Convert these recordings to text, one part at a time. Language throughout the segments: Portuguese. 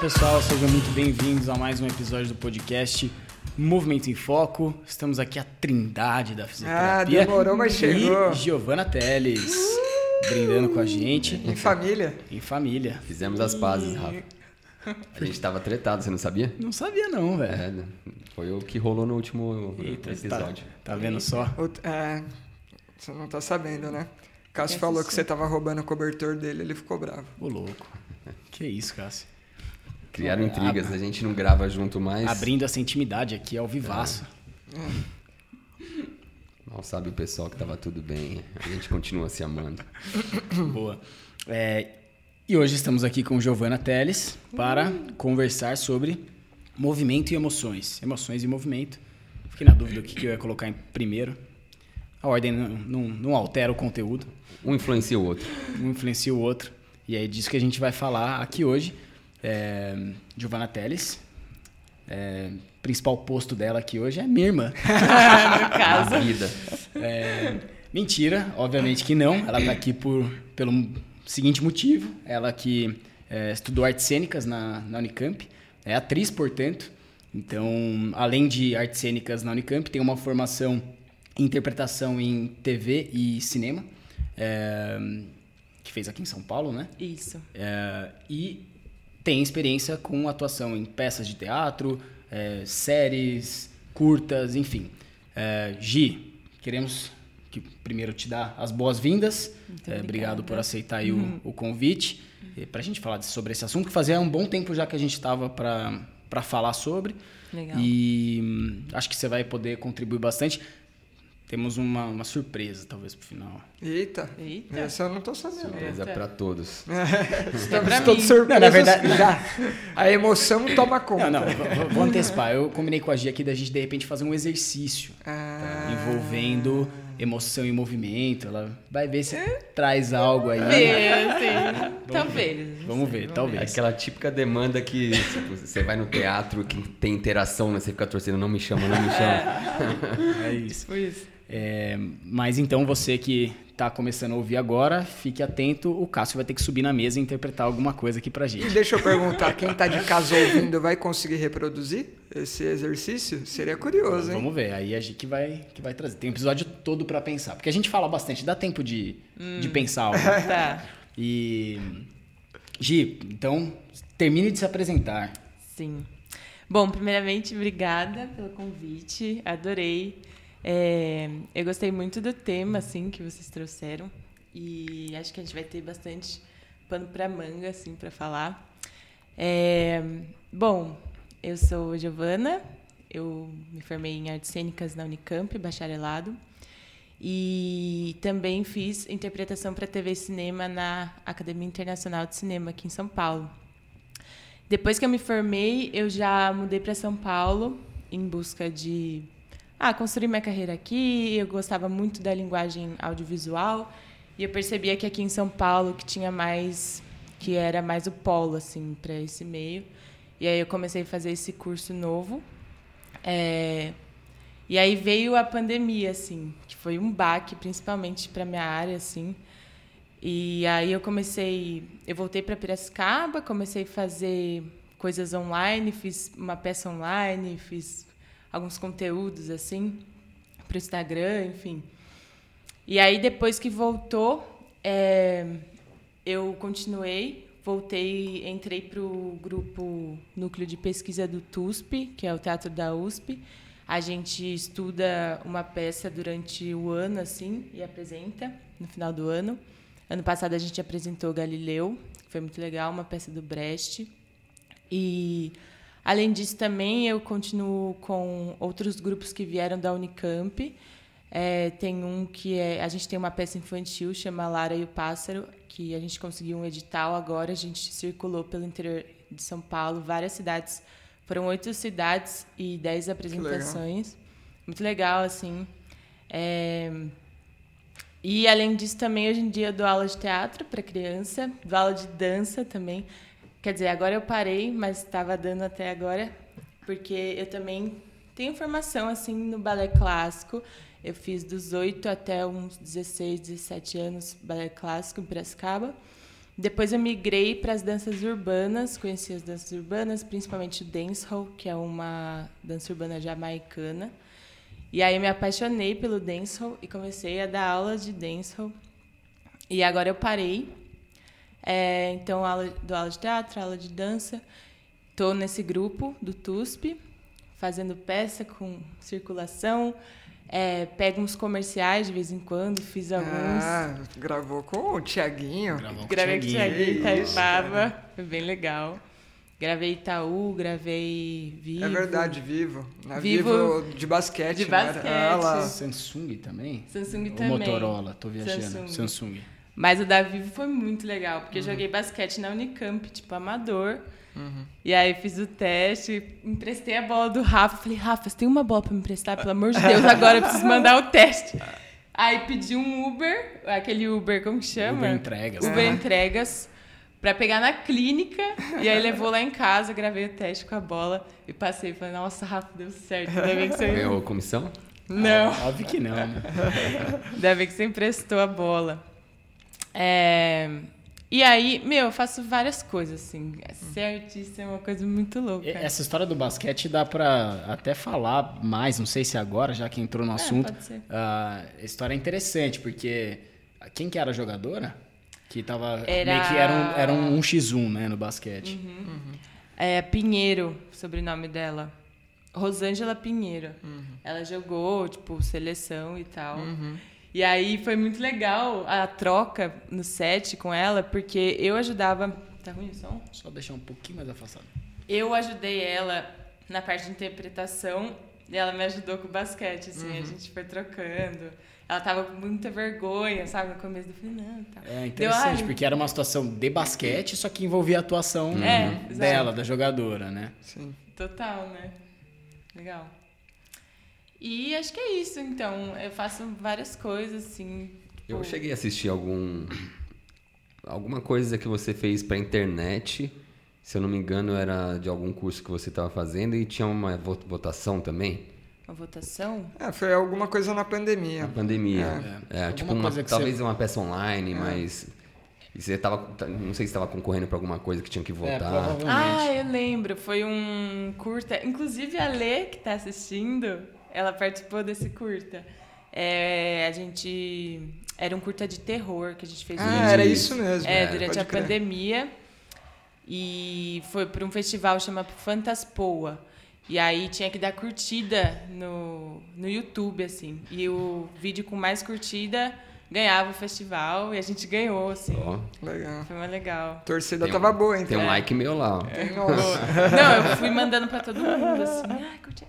pessoal, sejam muito bem-vindos a mais um episódio do podcast Movimento em Foco. Estamos aqui a trindade da fisioterapia. Ah, demorou, mas chegou. E Giovana Teles, brindando com a gente. Em família. Em família. Fizemos as pazes, Rafa. A gente tava tretado, você não sabia? Não sabia não, velho. É, foi o que rolou no último Eita, episódio. Tá, tá vendo só? O- é, você não tá sabendo, né? Cássio falou que você tava roubando o cobertor dele, ele ficou bravo. Ô, louco. Que isso, Cássio. Criaram intrigas, a gente não grava junto mais. Abrindo essa intimidade aqui ao vivaço. Mal sabe o pessoal que tava tudo bem. A gente continua se amando. Boa. É, e hoje estamos aqui com Giovana Teles para conversar sobre movimento e emoções. Emoções e movimento. Fiquei na dúvida o que que eu ia colocar em primeiro. A ordem não, não- não altera o conteúdo, Um influencia o outro. um influencia o outro. E é disso que a gente vai falar aqui hoje. É, Giovana Teles. É, principal posto dela aqui hoje é minha irmã. no caso. Na vida. É, mentira, obviamente que não. Ela está aqui por, pelo seguinte motivo. Ela que é, estudou artes cênicas na, na Unicamp. É atriz, portanto. Então, além de artes cênicas na Unicamp, tem uma formação em interpretação em TV e cinema. é, que fez aqui em São Paulo, né? Isso. É, e tem experiência com atuação em peças de teatro, é, séries, curtas, enfim. É, Gi, queremos que primeiro te dar as boas-vindas. É, obrigado por aceitar aí o, o convite para a gente falar sobre esse assunto, que fazia um bom tempo já que a gente estava para falar sobre. Legal. E hum, acho que você vai poder contribuir bastante. Temos uma, uma surpresa, talvez, pro final. Eita, Eita. essa eu não tô sabendo. Surpresa Eita. pra todos. Estamos pra todos surpresos. Não, na verdade, já, A emoção toma conta. Não, não, vou- antecipar. Eu combinei com a Gia aqui da gente de repente fazer um exercício Ah, envolvendo emoção e movimento. Ela vai ver se traz algo aí. Meu, sim. Talvez. Vamos ver, talvez. Aquela típica demanda que tipo, você vai no teatro que tem interação, né? Você fica torcendo, não me chama, não me chama. É isso. Foi isso. É, mas então você que tá começando a ouvir agora, fique atento. O Cássio vai ter que subir na mesa e interpretar alguma coisa aqui pra E gente. deixa eu perguntar, quem tá de casa ouvindo vai conseguir reproduzir esse exercício? Seria curioso, hein? Vamos ver, aí a Gi que vai, que vai trazer. Tem um episódio todo pra pensar. Porque a gente fala bastante, dá tempo de, de pensar algo. Tá. E. Gi, então, termine de se apresentar. Sim. Bom, primeiramente, obrigada pelo convite. Adorei. É, eu gostei muito do tema, assim, que vocês trouxeram. E acho que a gente vai ter bastante pano para manga, assim, para falar. É, bom, eu sou Giovana. Eu me formei em artes cênicas na Unicamp, bacharelado. E também fiz interpretação para TV e cinema na Academia Internacional de Cinema aqui em São Paulo. Depois que eu me formei, eu já mudei para São Paulo em busca de ah, construir minha carreira aqui. Eu gostava muito da linguagem audiovisual e eu percebia que aqui em São Paulo que tinha mais que era mais o polo assim para esse meio. E aí eu comecei a fazer esse curso novo. É, e aí veio a pandemia assim, que foi um baque principalmente para minha área assim. E aí eu comecei, eu voltei para Piracicaba, comecei a fazer coisas online, fiz uma peça online, fiz alguns conteúdos assim para o Instagram, enfim. E aí depois que voltou, é, eu continuei, voltei, entrei para o grupo Núcleo de Pesquisa do TUSP, que é o Teatro da USP. A gente estuda uma peça durante o ano assim e apresenta no final do ano. Ano passado a gente apresentou Galileu, que foi muito legal, uma peça do Brecht. E além disso também eu continuo com outros grupos que vieram da Unicamp. É, tem um que é a gente tem uma peça infantil chama Lara e o Pássaro que a gente conseguiu um edital agora. A gente circulou pelo interior de São Paulo várias cidades. Foram oito cidades e dez apresentações. Muito legal assim. É, e além disso também hoje em dia eu dou aula de teatro para criança dou aula de dança também quer dizer agora eu parei mas estava dando até agora porque eu também tenho formação assim no balé clássico eu fiz dos 8 até uns 16, 17 anos balé clássico em Piracicaba. Depois eu migrei para as danças urbanas, conheci as danças urbanas, principalmente o dancehall, que é uma dança urbana jamaicana. E aí eu me apaixonei pelo dancehall e comecei a dar aula de dancehall. E agora eu parei. É, então, aula, dou aula de teatro, aula de dança. Estou nesse grupo do TUSP, fazendo peça com circulação. É, pego uns comerciais de vez em quando, fiz alguns. Ah, gravou com o Tiaguinho. Gravei com o Isso, Itaipava. Foi bem legal. Gravei Itaú, gravei Vivo. É verdade, vivo. Na Vivo vivo, de basquete. de era? basquete. Ah, lá. Samsung também? Samsung Ou também. Motorola, tô viajando. Samsung. Samsung. Mas o da Vivo foi muito legal, porque Uhum. eu joguei basquete na Unicamp, tipo, amador. Uhum. E aí fiz o teste, emprestei a bola do Rafa. Falei, Rafa, você tem uma bola pra me emprestar? Pelo amor de Deus, agora eu preciso mandar o teste. Aí pedi um Uber, aquele Uber, como que chama? Uber entregas. Uber né? entregas, pra pegar na clínica. E aí levou lá em casa, gravei o teste com a bola e passei. Falei, nossa, Rafa, deu certo. Ainda bem que você... Ganhou comissão? Não. Óbvio que não. né? Ainda bem que você emprestou a bola. É, E aí, meu, eu faço várias coisas, assim. Ser artista é uma coisa muito louca. Essa história do basquete dá pra até falar mais, não sei se agora, já que entrou no assunto. É, pode ser. Ah, a história é interessante, porque quem que era a jogadora? Que tava. Era- Meio que era um, era um 1x1, né, no basquete. É Pinheiro, sobrenome dela. Rosângela Pinheiro. Ela jogou, tipo, seleção e tal. E aí foi muito legal a troca no set com ela, porque eu ajudava. Tá ruim o som? Só deixar um pouquinho mais afastado. Eu ajudei ela na parte de interpretação e ela me ajudou com o basquete, assim, a gente foi trocando. Ela tava com muita vergonha, sabe, no começo. Eu falei, não, tá. É Deu, interessante, ai, porque era uma situação de basquete, só que envolvia a atuação É, dela, da jogadora, né? Sim. Total, né? Legal. E acho que é isso, então. Eu faço várias coisas, assim. Eu tipo, cheguei a assistir algum. Alguma coisa que você fez pra internet. Se eu não me engano, era de algum curso que você estava fazendo e tinha uma vo- votação também. Uma votação? É, foi alguma coisa na pandemia. Na pandemia. É. É, Alguma tipo, uma, talvez você- uma peça online, mas. E você tava. tá- Não sei se estava concorrendo pra alguma coisa que tinha que É, votar. provavelmente. Ah, eu lembro. Foi um curta. Inclusive a Lê, que tá assistindo, ela participou desse curta. É, a gente. Era um curta de terror que a gente fez Ah, durante- era isso mesmo. É, É, durante a crer. pandemia. E foi para um festival chamado Fantaspoa. E aí tinha que dar curtida no, no YouTube, assim. E o vídeo com mais curtida ganhava o festival e a gente ganhou, assim. Ó, Legal. Foi mais legal. A torcida tem tava um- boa, então. Tem um like meu lá, ó. Nossa. Não, eu fui mandando pra todo mundo, assim. Ai, curti.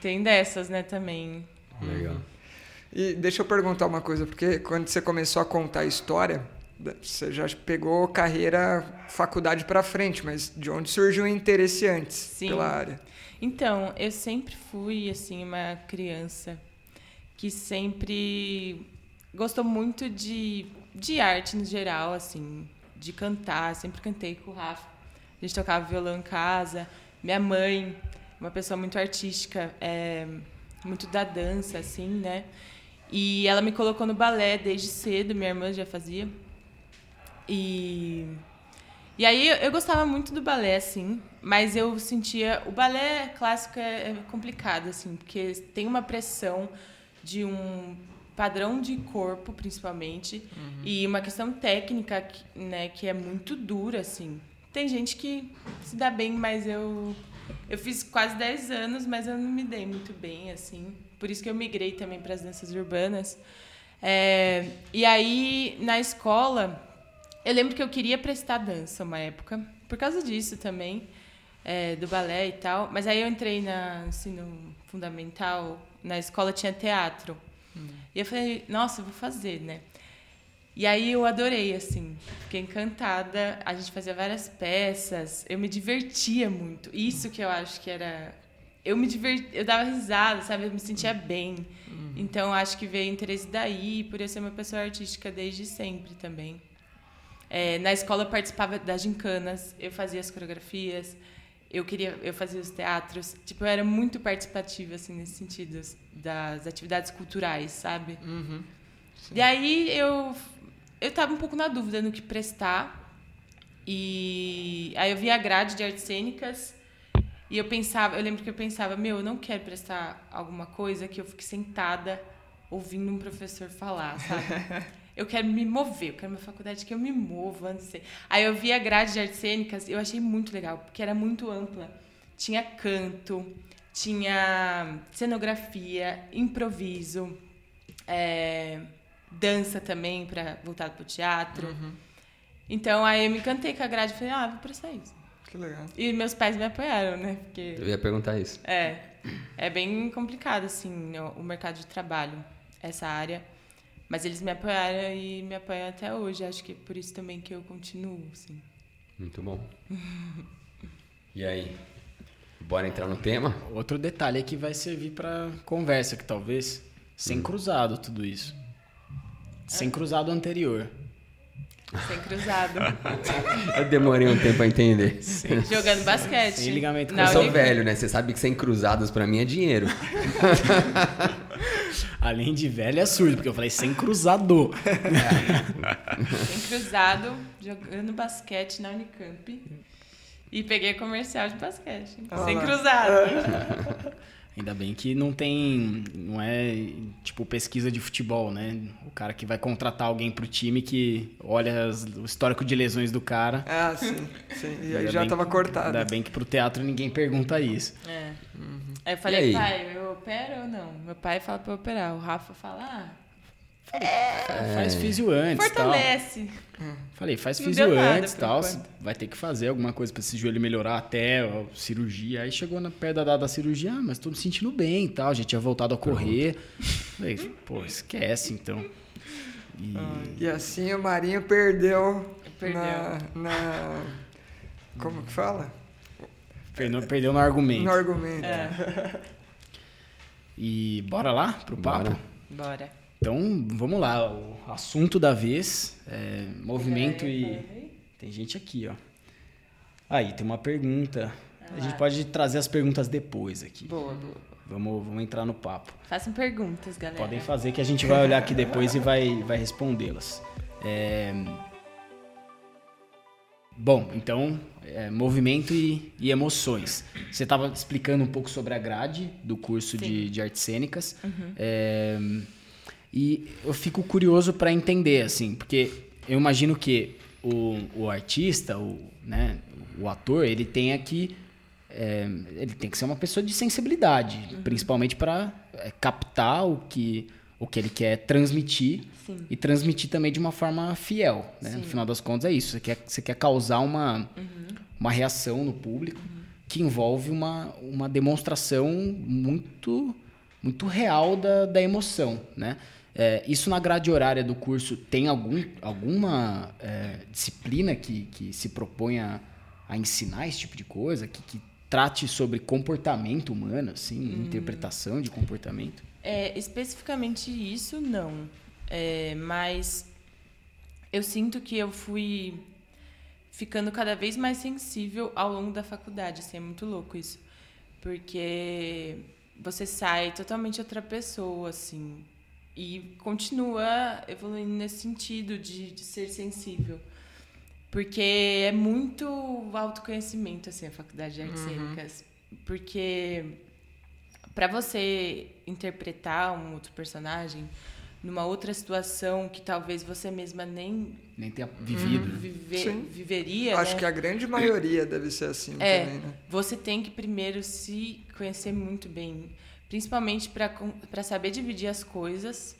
Tem dessas, né, também. Legal. E deixa eu perguntar uma coisa, porque quando você começou a contar a história, você já pegou carreira, faculdade pra frente, mas de onde surgiu o interesse antes Sim. pela área? Então, eu sempre fui, assim, uma criança que sempre gostou muito de, de arte no geral, assim, de cantar. Sempre cantei com o Rafa. A gente tocava violão em casa. Minha mãe, uma pessoa muito artística, é, muito da dança, assim, né? E ela me colocou no balé desde cedo, minha irmã já fazia. E e aí eu, gostava muito do balé, assim, mas eu sentia. O balé clássico é, é complicado, assim, porque tem uma pressão de um padrão de corpo, principalmente, e uma questão técnica, que, né, que é muito dura, assim. Tem gente que se dá bem, mas eu. Eu fiz quase 10 anos, mas eu não me dei muito bem, assim. Por isso que eu migrei também para as danças urbanas. É, e aí, na escola, eu lembro que eu queria prestar dança uma época, por causa disso também, é, do balé e tal. Mas aí eu entrei na ensino fundamental, na escola tinha teatro. E eu falei, nossa, eu vou fazer, né? E aí eu adorei, assim, fiquei encantada. A gente fazia várias peças, eu me divertia muito. Isso que eu acho que era. Eu me divertia, eu dava risada, sabe? Eu me sentia bem. Então acho que veio o interesse daí, por eu ser uma pessoa artística desde sempre também. É, na escola eu participava das gincanas, eu fazia as coreografias, eu queria, eu fazia os teatros, tipo, eu era muito participativa assim nesse sentido das atividades culturais, sabe? E aí eu eu tava um pouco na dúvida no que prestar. E aí eu vi a grade de artes cênicas e eu pensava, eu lembro que eu pensava, meu, eu não quero prestar alguma coisa que eu fique sentada ouvindo um professor falar, sabe? Eu quero me mover, eu quero uma faculdade que eu me mova, não sei. Aí eu vi a grade de artes cênicas, eu achei muito legal, porque era muito ampla. Tinha canto, tinha cenografia, improviso, é, dança também para voltar para o teatro. Uhum. Então aí eu me encantei com a grade e falei, ah, vou prestar isso. Que legal. E meus pais me apoiaram, né? Porque Eu ia perguntar isso. é, é bem complicado, assim, o, o mercado de trabalho, essa área. Mas eles me apoiaram e me apoiam até hoje. Acho que é por isso também que eu continuo, assim. Muito bom. E aí? Bora entrar no tema? Outro detalhe é que vai servir para conversa, que talvez sem cruzado tudo isso. Sem cruzado anterior. Sem cruzado. Eu demorei um tempo a entender. Jogando basquete. Sem ligamento Na Eu sou velho, né? Você sabe que sem cruzados pra mim é dinheiro. Além de velho é surdo, porque eu falei sem cruzado. Sem cruzado, jogando basquete na Unicamp. E peguei comercial de basquete. Ah sem cruzado. Ainda bem que não tem. Não é tipo pesquisa de futebol, né? O cara que vai contratar alguém pro time que olha as- o histórico de lesões do cara. Ah, sim, sim. E aí já tava que- cortado. Ainda bem que pro teatro ninguém pergunta isso. É. Aí eu falei, aí? pai, eu opero ou não? Meu pai fala pra eu operar. O Rafa fala, ah, Faz físio antes. Tal. Fortalece. Falei, faz Não nada antes por tal. Vai ter que fazer alguma coisa pra esse joelho melhorar até ó, cirurgia. Aí chegou na perto da da cirurgia, ah, mas tô me sentindo bem e tal. A gente tinha voltado a correr. Falei, pô, esquece então. E E assim o Marinho perdeu, Perdeu. Na, na- Como que fala? perdeu, perdeu no argumento. No argumento. É, E bora lá pro papo? Bora. bora. Então, vamos lá. O assunto da vez é movimento e. Tem gente aqui, ó. Aí, tem uma pergunta. A gente pode trazer as perguntas depois aqui. Boa, boa. Vamos, vamos entrar no papo. Façam perguntas, galera. Podem fazer que a gente vai olhar aqui depois e vai, vai respondê-las. É, Bom, então, é, movimento e, e emoções. Você estava explicando um pouco sobre a grade do curso de, de artes cênicas. É, e eu fico curioso para entender, assim, porque eu imagino que o, o artista, o, né, o ator, ele tenha que é, ele tem que ser uma pessoa de sensibilidade, principalmente para captar o que, o que ele quer transmitir Sim. e transmitir também de uma forma fiel. Né? No final das contas, é isso. Você quer, você quer causar uma, uma reação no público que envolve uma, uma demonstração muito, muito real da, da emoção. Né? É, isso na grade horária do curso tem algum, alguma é, disciplina que, que se propõe a, ensinar esse tipo de coisa? Que, que trate sobre comportamento humano, assim, interpretação de comportamento? É, especificamente isso, não. É, mas eu sinto que eu fui ficando cada vez mais sensível ao longo da faculdade. Assim, é muito louco isso. Porque você sai totalmente outra pessoa, assim. E continua evoluindo nesse sentido de, de ser sensível. Porque é muito autoconhecimento, assim, a faculdade de artes cênicas. Porque para você interpretar um outro personagem numa outra situação que talvez você mesma nem Nem ter vivido. né? vive- viveria, Acho né? que a grande maioria deve ser assim É, também, né? você tem que primeiro se conhecer muito bem, principalmente para saber dividir as coisas,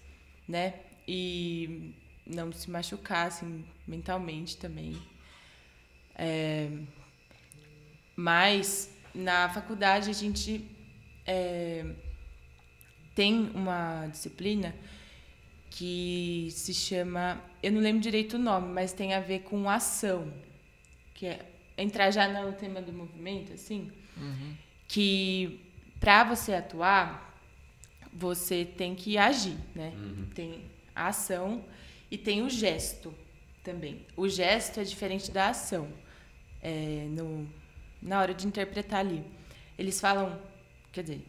né? E não se machucar assim mentalmente também. É, mas na faculdade a gente é, tem uma disciplina que se chama, eu não lembro direito o nome, mas tem a ver com ação, que é entrar já no tema do movimento, assim, que para você atuar, você tem que agir, né? Tem a ação e tem o gesto também. O gesto é diferente da ação. É, no, na hora de interpretar ali. Eles falam, quer dizer,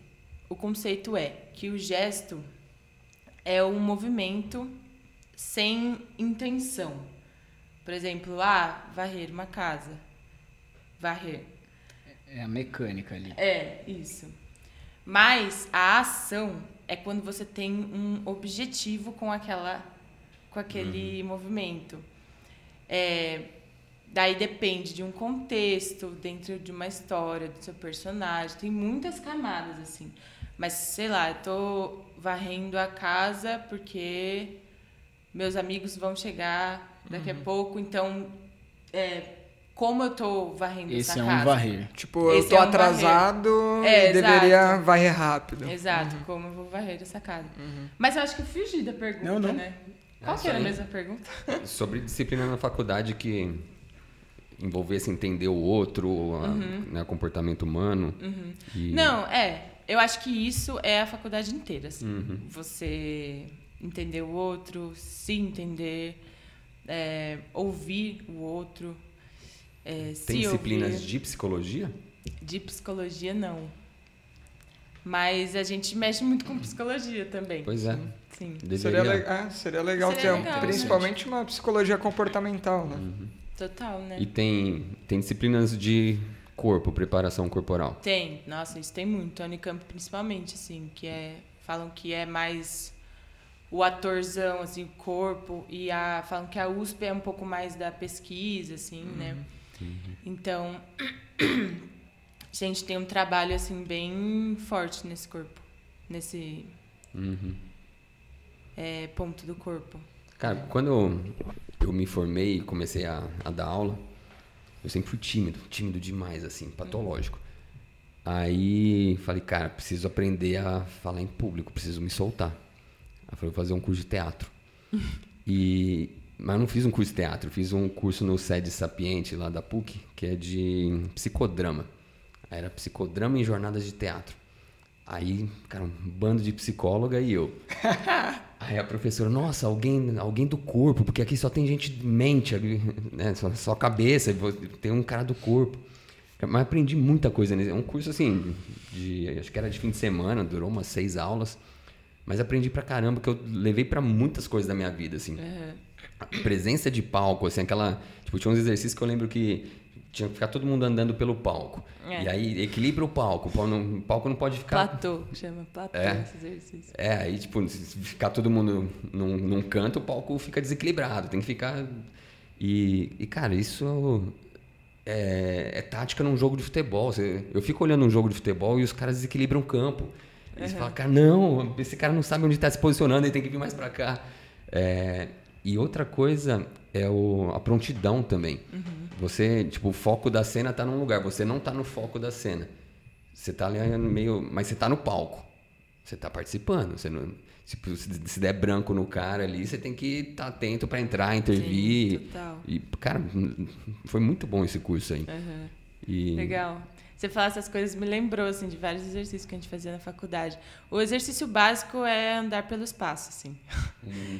o conceito é que o gesto é um movimento sem intenção. Por exemplo, ah, varrer uma casa. Varrer. É a mecânica ali. É, isso. Mas a ação é quando você tem um objetivo com aquela com aquele movimento. É, daí depende de um contexto, dentro de uma história, do seu personagem. Tem muitas camadas, assim. Mas, sei lá, eu tô varrendo a casa porque meus amigos vão chegar daqui a pouco, então é, como eu tô varrendo Esse essa é um casa? varrer. Tipo, Esse eu tô é um atrasado É, e deveria varrer rápido. Exato, como eu vou varrer essa casa. Mas eu acho que eu fugi da pergunta, Não, não. né? Qual É, que era a mesma pergunta? Sobre disciplina na faculdade que envolvesse entender o outro, a- Uhum. né, o comportamento humano. E- Não, é. Eu acho que isso é a faculdade inteira. assim. Uhum. Você entender o outro, se entender, é, ouvir o outro. É, Tem disciplinas ouvir. de psicologia? De psicologia, não. Mas a gente mexe muito com psicologia também. Pois é. Sim, Deveria... Seria, le- é, seria legal Seria ter, um- legal, principalmente uma psicologia comportamental, né? Uhum. total, né? E tem, tem disciplinas de corpo, preparação corporal. Tem, nossa, isso tem muito. A Unicamp principalmente, assim, que é. Falam que é mais o atorzão, assim, o corpo, e a, falam que a USP é um pouco mais da pesquisa, assim, né? Então, a gente tem um trabalho, assim, bem forte nesse corpo, nesse Uhum. é, ponto do corpo. Cara, quando eu, eu me formei e comecei a, a dar aula, eu sempre fui tímido, tímido demais, assim, patológico. Aí falei, cara, preciso aprender a falar em público, preciso me soltar. Aí falei, vou fazer um curso de teatro. E, mas eu não fiz um curso de teatro, fiz um curso no SED Sapiente, lá da PUC, que é de psicodrama. Aí Era psicodrama em jornadas de teatro. Aí, cara, um bando de psicóloga e eu. Aí a professora, nossa, alguém, alguém do corpo, porque aqui só tem gente de mente, né? Só, só cabeça, tem um cara do corpo. Mas aprendi muita coisa nesse. É um curso assim, de, acho que era de fim de semana, durou umas seis aulas. Mas aprendi pra caramba, que eu levei pra muitas coisas da minha vida, assim. A presença de palco, assim, aquela. Tipo, tinha uns exercícios que eu lembro que tinha que ficar todo mundo andando pelo palco. É. E aí equilibra o palco. O palco não, pode ficar. Platô, chama platô É. esse exercício. É, aí, tipo, se ficar todo mundo num, num canto, o palco fica desequilibrado. Tem que ficar. E, e cara, isso é, é tática num jogo de futebol. Você- eu fico olhando um jogo de futebol e os caras desequilibram o campo. E você fala, cara, não, esse cara não sabe onde está se posicionando, ele tem que vir mais pra cá. É, e outra coisa é o, a prontidão também. Você, tipo, o foco da cena tá num lugar, você não tá no foco da cena. Você tá ali no meio. Mas você tá no palco. Você tá participando. Você não, se, se der branco no cara ali, você tem que estar atento para entrar, intervir. Sim, total. E, cara, foi muito bom esse curso aí. Aham. E, Legal. Você falar essas coisas me lembrou assim de vários exercícios que a gente fazia na faculdade. O exercício básico é andar pelo espaço, assim.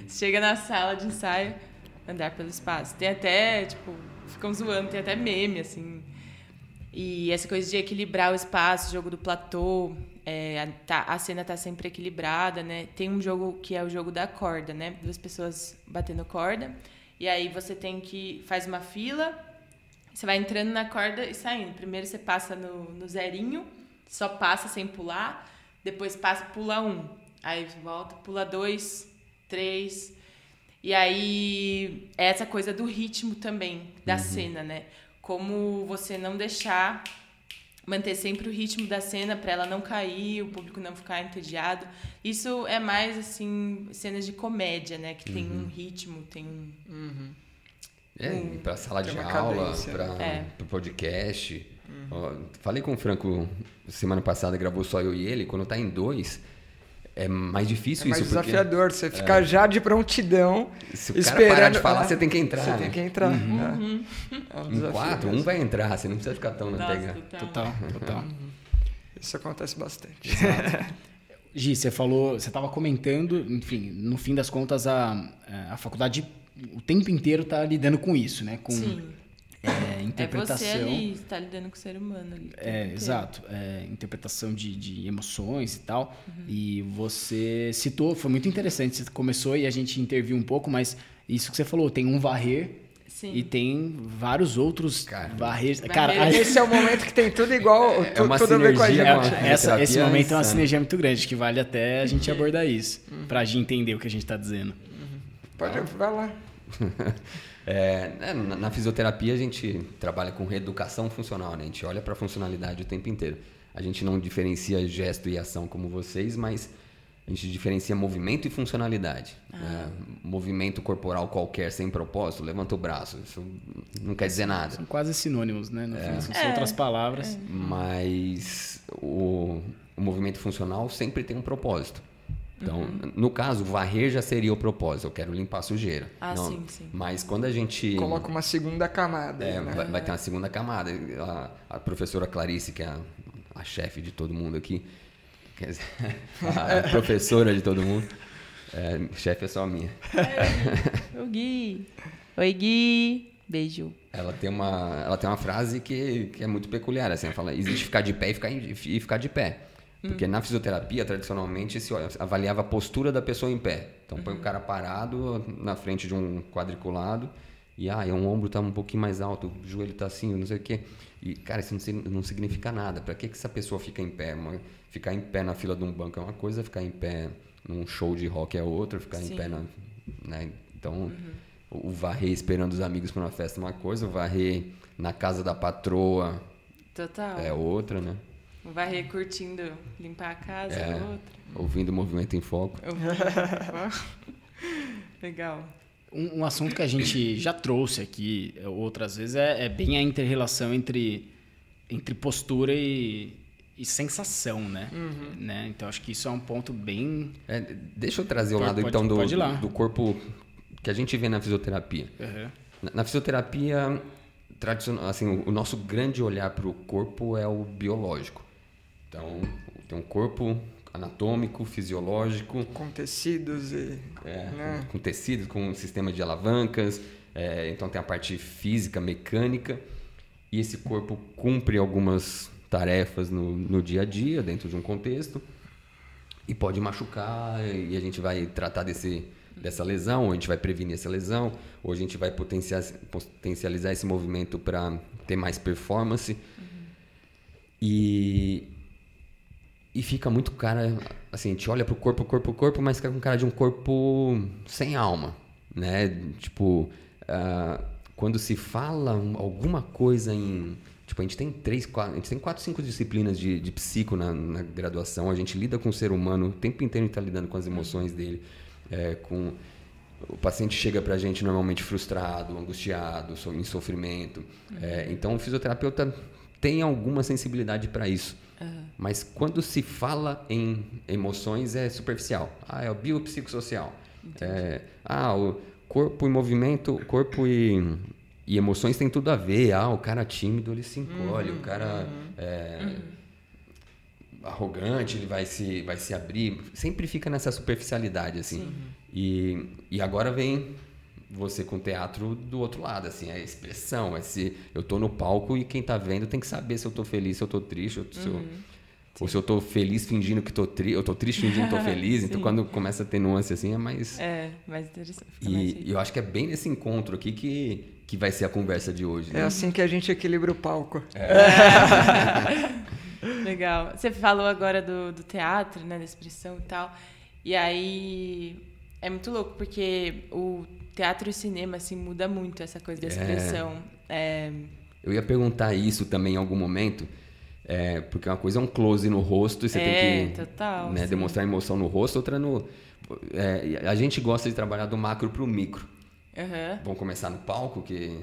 Você Chega na sala de ensaio, andar pelo espaço. Tem até, tipo, ficam zoando, tem até meme, assim. E essa coisa de equilibrar o espaço, jogo do platô, é, a, tá- a cena tá sempre equilibrada, né? Tem um jogo que é o jogo da corda, né? Duas pessoas batendo corda. E aí você tem que faz uma fila, você vai entrando na corda e saindo. Primeiro você passa no, no zerinho, só passa sem pular. Depois passa, pula um. Aí volta, pula dois, três. E aí, é essa coisa do ritmo também, da cena, né? Como você não deixar, manter sempre o ritmo da cena para ela não cair, o público não ficar entediado. Isso é mais, assim, cenas de comédia, né? Que tem um ritmo, tem um... É, pra sala Tem de aula, cadência. pra, É. pro podcast. Ó, falei com o Franco semana passada, gravou só eu e ele. Quando tá em dois, é mais difícil É mais isso. porque desafiador. Você fica já de prontidão, Se o cara esperando. parar de falar, é, você tem que entrar. Você né? tem que entrar. É. É um Em quatro, um mesmo. vai entrar, você não precisa ficar tão na pega. total. Total, total. Isso acontece bastante. Gi, você falou, você estava comentando, enfim, no fim das contas, a, a faculdade o tempo inteiro está lidando com isso, né? Com Sim. é, É interpretação. você ali, você tá lidando com o ser humano ali. É, inteiro. exato. É, interpretação de, de emoções e tal. Uhum. E você citou, foi muito interessante. Você começou e a gente interviu um pouco, mas isso que você falou, tem um varrer Sim. e tem vários outros Cara, varrer. Cara, a- Esse é o momento que tem tudo igual, É tu- uma tudo a ver com a gente. sinergia É, essa, esse é momento é uma sinergia muito grande, que vale até a gente abordar isso, pra gente entender o que a gente tá dizendo. Pode, vai lá. É, é, na, na fisioterapia a gente trabalha com reeducação funcional, né? A gente olha para a funcionalidade o tempo inteiro. A gente não diferencia gesto e ação como vocês, mas a gente diferencia movimento e funcionalidade. É, movimento corporal qualquer sem propósito, levanta o braço. Isso não quer dizer nada. São quase sinônimos, né? No fim, são É. outras palavras. Mas o, o movimento funcional sempre tem um propósito. Então, no caso, varrer já seria o propósito. Eu quero limpar a sujeira. Ah, Não, sim, sim. Mas quando a gente Coloca uma segunda camada. É, né? vai, vai ter uma segunda camada. A, a professora Clarice, que é a, a chefe de todo mundo aqui, quer dizer, a professora de todo mundo, é, chefe é só minha. O Gui. Oi, Gui. Beijo. Ela tem uma, ela tem uma frase que, que é muito peculiar. Assim, ela fala: existe ficar de pé e ficar, e ficar de pé. Porque na fisioterapia, tradicionalmente, se avaliava a postura da pessoa em pé. Então, põe o cara parado na frente de um quadriculado e, ah, um ombro está um pouquinho mais alto, o joelho está assim, não sei o quê. E, cara, isso não, sig- não significa nada. Para que, que essa pessoa fica em pé? Ficar em pé na fila de um banco é uma coisa, ficar em pé num show de rock é outra, ficar em Sim. pé na... Né? Então, o varrer esperando os amigos para uma festa é uma coisa, o varrer na casa da patroa Total. é outra, né? Varrer curtindo, limpar a casa, É. outra. Ouvindo o movimento em foco. Legal. Um, um assunto que a gente já trouxe aqui é, outras vezes é, é bem a inter-relação entre, entre postura e, e sensação, né? né? Então acho que isso é um ponto bem. É, deixa eu trazer o Pode- lado pode- então do, pode ir lá. do corpo que a gente vê na fisioterapia. Na, na fisioterapia, tradicional, assim, o, o nosso grande olhar para o corpo é o biológico. Então, tem um corpo anatômico, fisiológico, Com tecidos e. É, né? com, com tecidos, com um sistema de alavancas. é, então tem a parte física, mecânica. E esse corpo cumpre algumas tarefas no, no dia a dia, dentro de um contexto. E pode machucar, e a gente vai tratar desse, dessa lesão, ou a gente vai prevenir essa lesão, ou a gente vai potencializar esse movimento para ter mais performance. E, e fica muito cara, assim, a gente olha pro corpo, corpo, corpo, mas fica com cara de um corpo sem alma, né? Tipo, ah, quando se fala um- alguma coisa em... Tipo, a gente tem três, quatro, a gente tem quatro, cinco disciplinas de, de psico na, na graduação, a gente lida com o ser humano, o tempo inteiro a gente tá lidando com as emoções dele, é, com... O paciente chega pra gente normalmente frustrado, angustiado, em sofrimento. É, então, o fisioterapeuta tem alguma sensibilidade para isso. Mas quando se fala em emoções é superficial. Ah, é o biopsicossocial. É, ah, o corpo e movimento, corpo e, e emoções tem tudo a ver. Ah, o cara tímido ele se encolhe, o cara é, arrogante ele vai se vai se abrir. Sempre fica nessa superficialidade assim. E, e agora vem você com o teatro do outro lado, assim, a expressão, esse eu tô no palco e quem tá vendo tem que saber se eu tô feliz, se eu tô triste, ou se eu, ou se eu tô feliz fingindo que tô triste, eu tô triste fingindo que tô feliz, então quando começa a ter nuance assim é mais É, mais interessante. Fica mais e, e eu acho que é bem nesse encontro aqui que que vai ser a conversa de hoje. É né? assim que a gente equilibra o palco. Legal. Você falou agora do, do teatro, né, da expressão e tal. E aí é muito louco, porque o teatro e cinema, assim, muda muito essa coisa da expressão. É, Eu ia perguntar isso também em algum momento, é, porque uma coisa é um close no rosto e você É, tem que total, né, demonstrar emoção no rosto, outra no. é, a gente gosta de trabalhar do macro para o micro. aham. Vamos começar no palco, que,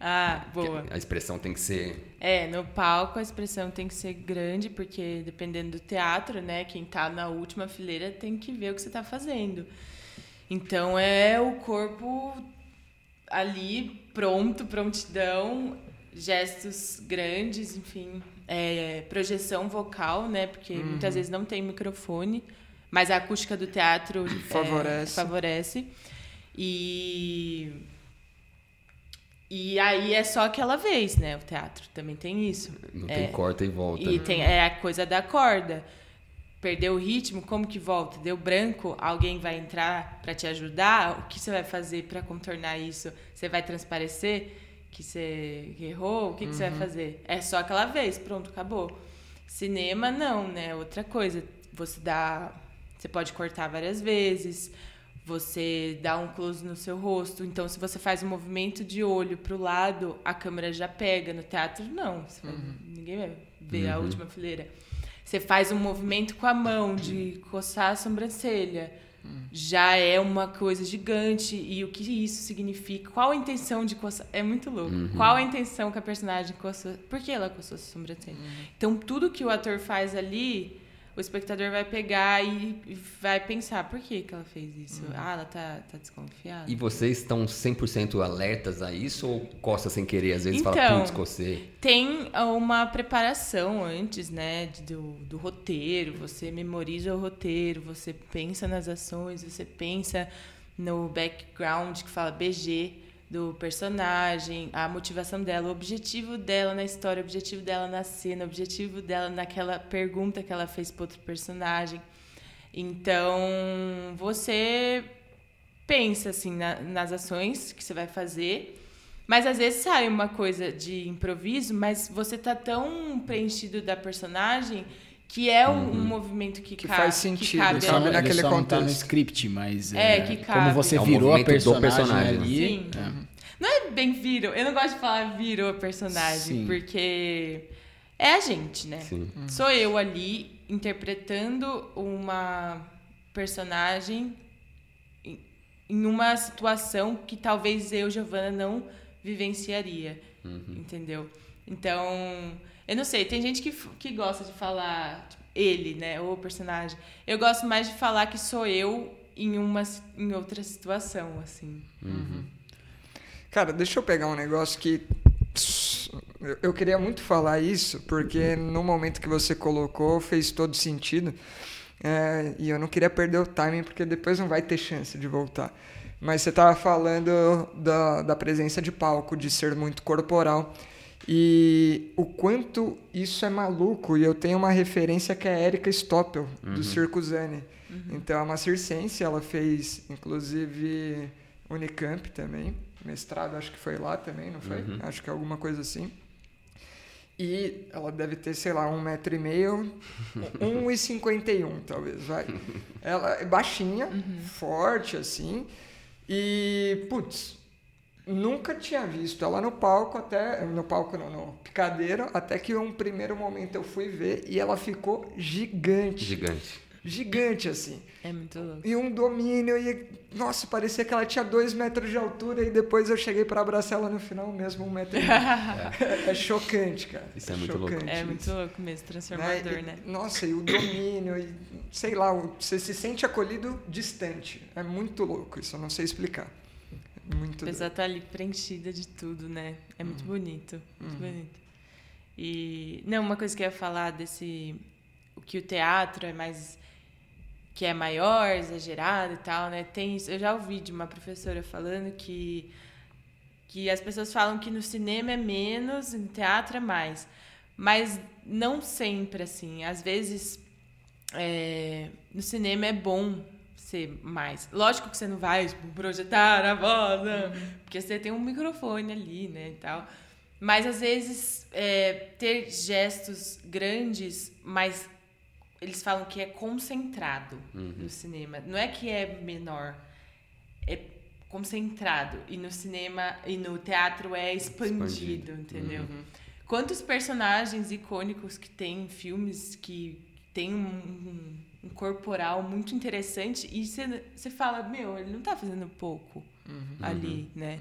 Ah, que boa. a expressão tem que ser. É, no palco a expressão tem que ser grande, porque dependendo do teatro, né, quem tá na última fileira tem que ver o que você tá fazendo. Então é o corpo ali pronto, prontidão, gestos grandes, enfim, é, projeção vocal, né, porque muitas vezes não tem microfone, mas a acústica do teatro é, Favorece. favorece. E E aí é só aquela vez, né? O teatro também tem isso. Não É. tem corta e volta. E tem é a coisa da corda. Perdeu o ritmo, como que volta? Deu branco, alguém vai entrar para te ajudar? O que você vai fazer para contornar isso? Você vai transparecer que você errou? O que, que você vai fazer? É só aquela vez, pronto, acabou. Cinema não, né? Outra coisa, você dá, você pode cortar várias vezes. Você dá um close no seu rosto. Então, se você faz um movimento de olho pro lado, a câmera já pega. No teatro, não. Você vai- ninguém vai ver a última fileira. Você faz um movimento com a mão de coçar a sobrancelha. Já é uma coisa gigante. E o que isso significa? Qual a intenção de coçar? É muito louco. Qual a intenção que a personagem coçou? Por que ela coçou a sobrancelha? Então, tudo que o ator faz ali, o espectador vai pegar e vai pensar: por que, que ela fez isso? Ah, ela tá, tá desconfiada. E vocês estão 100% alertas a isso ou costa sem querer? Às vezes fala, Então, putz, cocei. Tem uma preparação antes, né, do, do roteiro. Você memoriza o roteiro, você pensa nas ações, você pensa no background que fala BG do personagem, a motivação dela, o objetivo dela na história, o objetivo dela na cena, o objetivo dela naquela pergunta que ela fez para outro personagem. Então, você pensa assim na- nas ações que você vai fazer, mas às vezes sai uma coisa de improviso, mas você tá tão preenchido da personagem que é um, um movimento que, Que ca- faz que sentido, cabe sabe? ali. Ele naquele só não tá no contexto. script, mas É, é, que como cabe. você É o virou a personagem, personagem, né? ali. Sim. é. Não é bem virou. Eu não gosto de falar virou a personagem, Sim. porque é a gente, né? Sim. Sou eu ali interpretando uma personagem em- em uma situação que talvez eu, Giovana, não vivenciaria. Entendeu? Então, eu não sei, tem gente que, que gosta de falar tipo, ele, né? O personagem. Eu gosto mais de falar que sou eu em uma em outra situação, assim. Cara, deixa eu pegar um negócio que. eu- Eu queria muito falar isso, porque no momento que você colocou fez todo sentido. É, e eu não queria perder o timing, porque depois não vai ter chance de voltar. Mas você estava falando da, da presença de palco, de ser muito corporal. E o quanto isso é maluco. E eu tenho uma referência que é a Erika Stoppel, do Circo Zane. Então, é uma circense, ela fez, inclusive, Unicamp também. Mestrado, acho que foi lá também, não foi? Acho que é alguma coisa assim. E ela deve ter, sei lá, um metro e meio, um e cinquenta e um, talvez, vai. Ela é baixinha, forte, assim. E, putz, nunca tinha visto ela no palco, até. No palco não, no picadeiro, até que um primeiro momento eu fui ver e ela ficou gigante. Gigante. Gigante, assim. É muito louco. E um domínio, e nossa, parecia que ela tinha dois metros de altura, e depois eu cheguei para abraçar ela no final mesmo, um metro e meio. É chocante, cara. Isso é muito louco. É isso. muito louco mesmo, transformador, E- né? Nossa, e o domínio, e sei lá, você se sente acolhido distante. É muito louco, isso eu não sei explicar. Muito A pessoa tá ali preenchida de tudo, né? É muito bonito, muito bonito. E não, uma coisa que eu ia falar desse o que o teatro é mais que é maior, exagerado e tal, né? Tem isso, eu já ouvi de uma professora falando que que as pessoas falam que no cinema é menos, no teatro é mais. Mas não sempre assim. Às vezes é, no cinema é bom ser mais. Lógico que você não vai tipo, projetar a voz, né? porque você tem um microfone ali, né, e tal. Mas às vezes é, ter gestos grandes, mas eles falam que é concentrado no cinema. Não é que é menor, é concentrado. E no cinema e no teatro é expandido, Expandido. entendeu? Quantos personagens icônicos que tem em filmes que tem um, um- um corporal muito interessante e você você fala, meu, ele não tá fazendo pouco ali, né?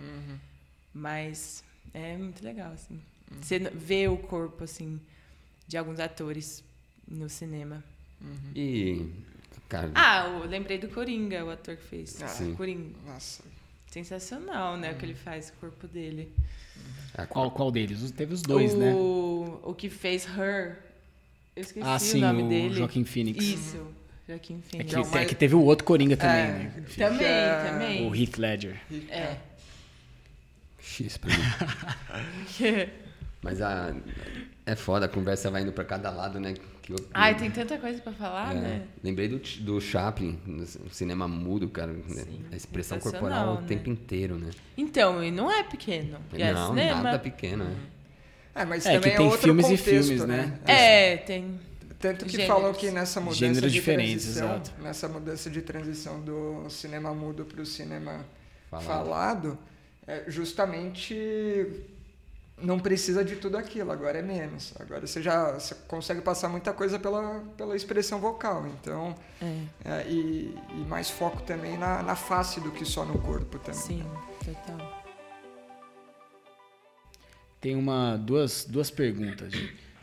Mas é muito legal, assim. Você vê o corpo, assim, de alguns atores no cinema. E, cara, Ah, eu lembrei do Coringa, o ator que fez. Ah, Sim. Coringa. Nossa. Sensacional, né? O que ele faz, o corpo dele. a- Qual, qual deles? Teve os dois, o, né? O que fez Her. Eu esqueci Ah, sim, o nome o dele. Joaquim Phoenix. Isso, Joaquim É Phoenix. que, Não, é mas- que teve o outro Coringa também, É, né? Também, É, também. O Heath Ledger. É. X pra mim. Mas a, é foda, a conversa vai indo pra cada lado, né? Que eu, Ai, tem tanta coisa pra falar, é, né? Lembrei do, do Chaplin, no cinema mudo, cara. né? Sim, a expressão corporal o né? tempo inteiro, né? Então, e não é pequeno. E é Não, cinema. nada pequeno, né? É, mas É, também que é tem outro filmes e contexto, filmes, né? É, tem. Tanto que Gêneros. falou que nessa mudança Gêneros de diferentes, transição, exato. nessa mudança de transição do cinema mudo para o cinema Falado. falado, é, justamente não precisa de tudo aquilo, agora é menos. Agora você já você consegue passar muita coisa pela, pela expressão vocal, então É, é, e, e mais foco também na, na face do que só no corpo também. sim, total. Tem uma, duas, duas perguntas.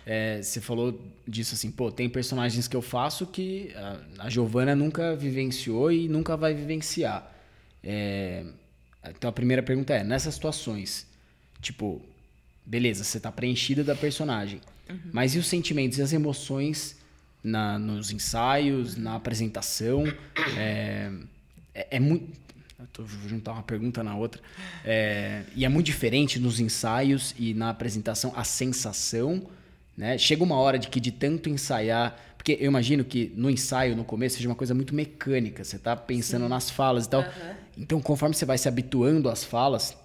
É, você falou disso assim, pô, tem personagens que eu faço que a, a Giovana nunca vivenciou e nunca vai vivenciar. É, então a primeira pergunta é, nessas situações, tipo, beleza, você tá preenchida da personagem, mas e os sentimentos e as emoções na, nos ensaios, na apresentação? É, é, é muito. Vou juntar uma pergunta na outra. É, e é muito diferente nos ensaios e na apresentação a sensação, né? Chega uma hora de que de tanto ensaiar, porque eu imagino que no ensaio, no começo, seja uma coisa muito mecânica, você tá pensando nas falas e tal. Então, conforme você vai se habituando às falas,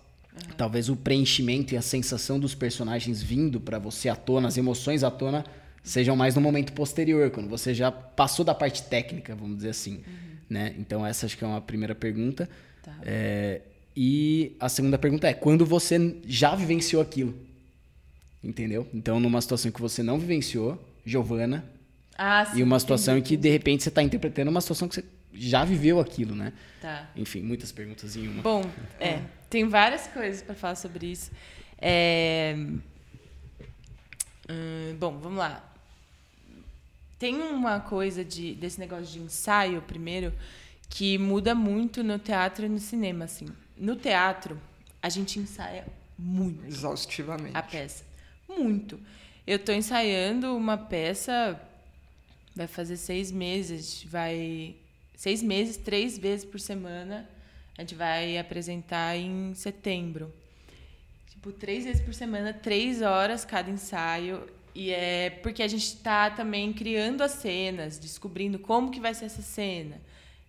talvez o preenchimento e a sensação dos personagens vindo pra você à tona, as emoções à tona, sejam mais no momento posterior, quando você já passou da parte técnica, vamos dizer assim. Né? Então, essa acho que é uma primeira pergunta. Tá. É, e a segunda pergunta é: quando você já vivenciou aquilo? Entendeu? Então, numa situação que você não vivenciou, Giovana, Ah, sim. e uma situação em entendi. que de repente você está interpretando uma situação que você já viveu aquilo, né? Tá. Enfim, muitas perguntas em uma. Bom, é, tem várias coisas para falar sobre isso. É, hum, bom, vamos lá. Tem uma coisa de, desse negócio de ensaio, primeiro, que muda muito no teatro e no cinema, assim. No teatro, a gente ensaia muito Exaustivamente. a peça. Muito. Eu estou ensaiando uma peça, vai fazer seis meses, vai seis meses, três vezes por semana. A gente vai apresentar em setembro. Tipo, três vezes por semana, três horas cada ensaio. E é porque a gente está também criando as cenas, descobrindo como que vai ser essa cena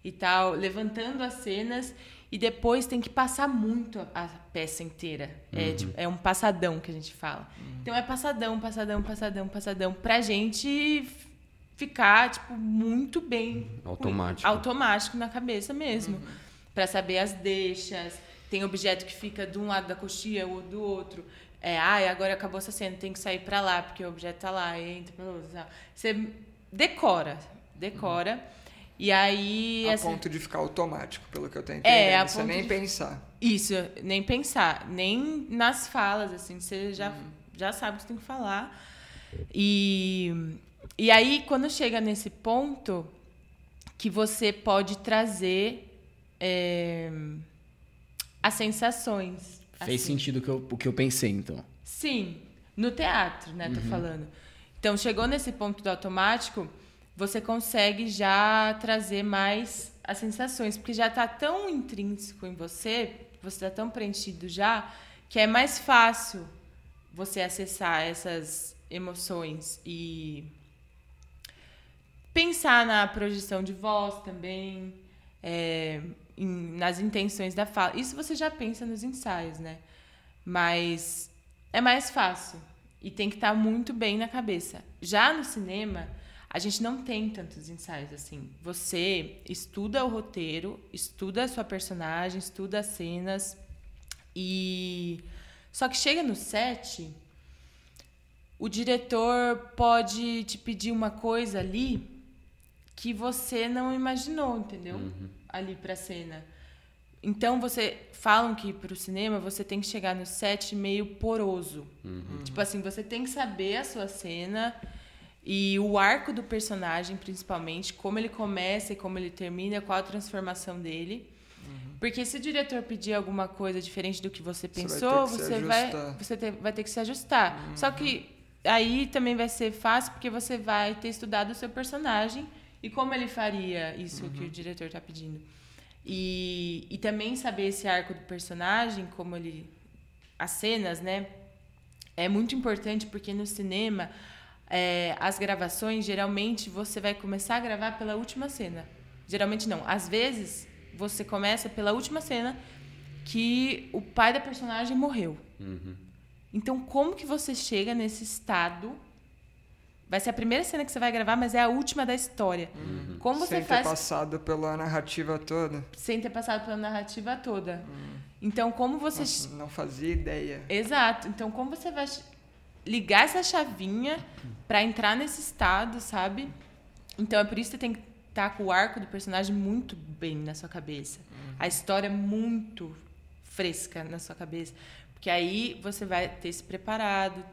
e tal, levantando as cenas e depois tem que passar muito a, a peça inteira. É, tipo, é um passadão que a gente fala. Então é passadão, passadão, passadão, passadão, pra gente ficar, tipo, muito bem. Automático. Automático na cabeça mesmo. Pra saber as deixas. Tem objeto que fica de um lado da coxinha ou do outro. É, ai, agora acabou essa cena, tem que sair pra lá, porque o objeto tá lá, e entra pra tal. Você decora, decora. E aí. A assim, ponto de ficar automático, pelo que eu É, entendendo. a Você nem de- pensar. isso, nem pensar, nem nas falas, assim, você já, já sabe o que tem que falar. E, e aí, quando chega nesse ponto, que você pode trazer é, as sensações. Fez assim. sentido o que, eu, o que eu pensei, então. Sim, no teatro, né, tô falando. Então, chegou nesse ponto do automático, você consegue já trazer mais as sensações, porque já está tão intrínseco em você, você está tão preenchido já, que é mais fácil você acessar essas emoções e pensar na projeção de voz também, é, em- nas intenções da fala. Isso você já pensa nos ensaios, né? Mas é mais fácil e tem que estar muito bem na cabeça. Já no cinema, a gente não tem tantos ensaios assim. Você estuda o roteiro, estuda a sua personagem, estuda as cenas e só que chega no set, o diretor pode te pedir uma coisa ali que você não imaginou, entendeu? Ali pra cena. Então você falam que pro cinema você tem que chegar no set meio poroso. Tipo assim, você tem que saber a sua cena e o arco do personagem, principalmente, como ele começa e como ele termina, qual a transformação dele. Porque se o diretor pedir alguma coisa diferente do que você Você vai pensou, ter que se você vai, ajustar. você te- vai ter que se ajustar. Só que aí também vai ser fácil porque você vai ter estudado o seu personagem e como ele faria isso que o diretor está pedindo. E, e também saber esse arco do personagem, como ele as cenas, né? É muito importante porque no cinema é, as gravações geralmente você vai começar a gravar pela última cena. Geralmente não. Às vezes você começa pela última cena que o pai da personagem morreu. Uhum. Então como que você chega nesse estado? Vai ser a primeira cena que você vai gravar, mas é a última da história. Uhum. Como você Sem faz ter passado pela narrativa toda. sem ter passado pela narrativa toda? Então como você Nossa, não fazia ideia. Exato. Então, como você vai ligar essa chavinha pra entrar nesse estado, sabe? Então, é por isso que você tem que estar com o arco do personagem muito bem na sua cabeça. A história muito fresca na sua cabeça. Porque aí você vai ter se preparado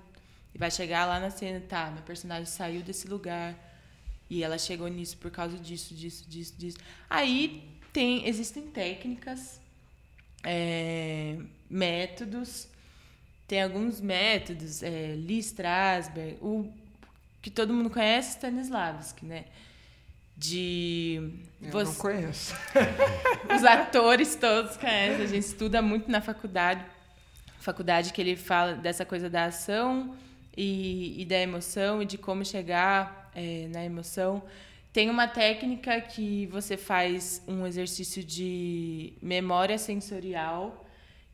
e vai chegar lá na cena, tá, meu personagem saiu desse lugar e ela chegou nisso por causa disso, disso, disso, disso. Aí tem, existem técnicas é, métodos. Tem alguns métodos, é, Lee Strasberg, o que todo mundo conhece, Stanislavski, né? De Eu você- não conheço. os atores todos conhecem, a gente estuda muito na faculdade. Faculdade que ele fala dessa coisa da ação e, e da emoção e de como chegar é, na emoção. Tem uma técnica que você faz um exercício de memória sensorial,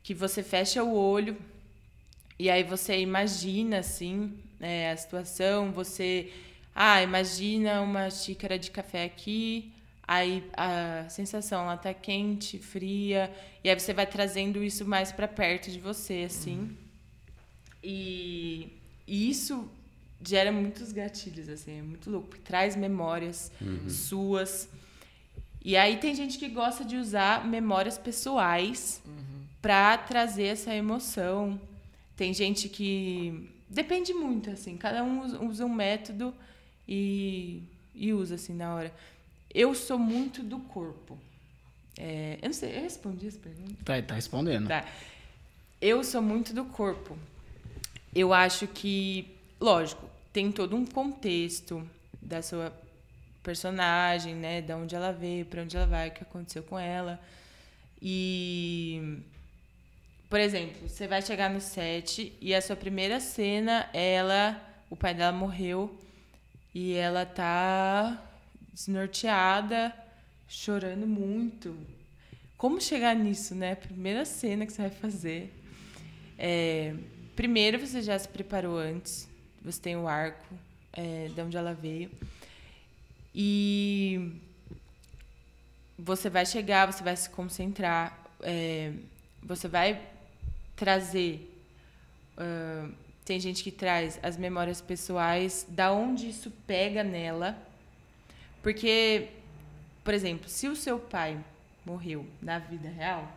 que você fecha o olho e aí você imagina assim é, a situação, você ah, imagina uma xícara de café aqui, aí a sensação ela tá quente, fria, e aí você vai trazendo isso mais para perto de você assim. E, e isso gera muitos gatilhos assim, é muito louco, porque traz memórias suas. E aí tem gente que gosta de usar memórias pessoais para trazer essa emoção. Tem gente que depende muito assim, cada um usa- usa um método e, e usa assim na hora. Eu sou muito do corpo. É, eu não sei, eu respondi essa pergunta. Tá, tá respondendo. Tá. Eu sou muito do corpo. Eu acho que, lógico, tem todo um contexto da sua personagem, né? Da onde ela veio, para onde ela vai, o que aconteceu com ela. E, por exemplo, você vai chegar no set e a sua primeira cena, ela, o pai dela morreu e ela tá desnorteada, chorando muito. Como chegar nisso, né? Primeira cena que você vai fazer. É, primeiro, você já se preparou antes. Você tem o arco é, de onde ela veio. E você vai chegar, você vai se concentrar, é, você vai trazer. ah, tem gente que traz as memórias pessoais, da onde isso pega nela. Porque, por exemplo, se o seu pai morreu na vida real,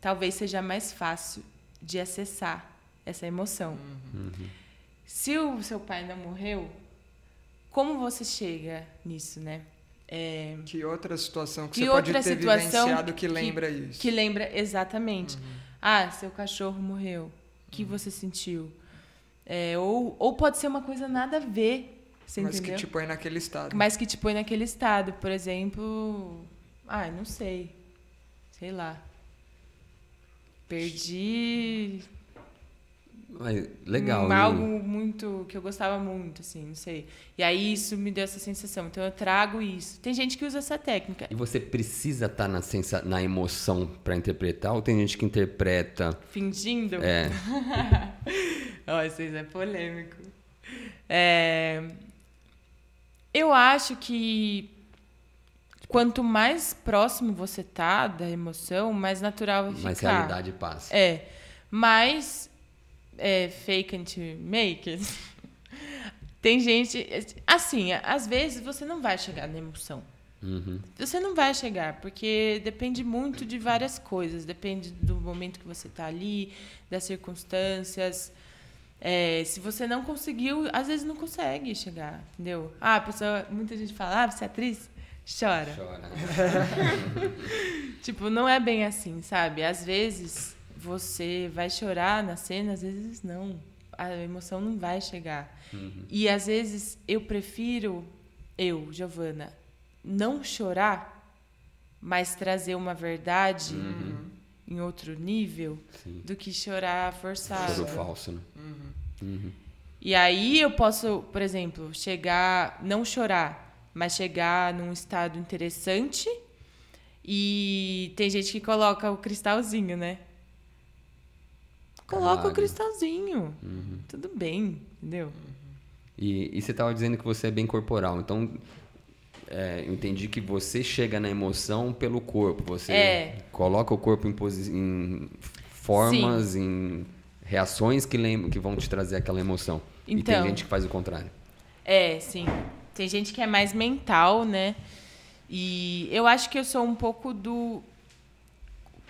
talvez seja mais fácil de acessar essa emoção. Se o seu pai não morreu, como você chega nisso, né? É, Que outra situação que, Que você pode outra ter situação vivenciado que que- lembra isso? que lembra exatamente. Ah, seu cachorro morreu. O que você sentiu? É, ou, ou pode ser uma coisa nada a ver, você Mas entendeu? que te põe naquele estado. Mas que te põe naquele estado. Por exemplo, ai, não sei. Sei lá. Perdi Mas, legal. um- algo muito que eu gostava muito, assim, não sei. E aí isso me deu essa sensação. Então eu trago isso. Tem gente que usa essa técnica. E você precisa estar na, sensa... na emoção para interpretar? Ou tem gente que interpreta? Fingindo. É, Ó, vocês é polêmico. É, Eu acho que quanto mais próximo você tá da emoção, mais natural vai ficar. mas a realidade passa. É. Mais é, fake and make it. Tem gente. Assim, às vezes você não vai chegar na emoção. Uhum. Você não vai chegar, porque depende muito de várias coisas. Depende do momento que você está ali, das circunstâncias. É, se você não conseguiu, às vezes não consegue chegar, entendeu? Ah, pessoa, muita gente fala, ah, você é atriz? Chora. Chora. Tipo, não é bem assim, sabe? Às vezes você vai chorar na cena, às vezes não. A emoção não vai chegar. E às vezes eu prefiro, eu, Giovana, não chorar, mas trazer uma verdade em outro nível Sim. do que chorar forçado. Choro falso, né? Uhum. E aí eu posso, por exemplo, chegar, não chorar, mas chegar num estado interessante. E tem gente que coloca o cristalzinho, né? Coloca Claro. o cristalzinho. Tudo bem, entendeu? E, e você estava dizendo que você é bem corporal, então é, eu entendi que você chega na emoção pelo corpo. Você É. coloca o corpo em, em formas, em reações que, que vão te trazer aquela emoção. e tem Então. gente que faz o contrário. É, sim. Tem gente que é mais mental, né? E eu acho que eu sou um pouco do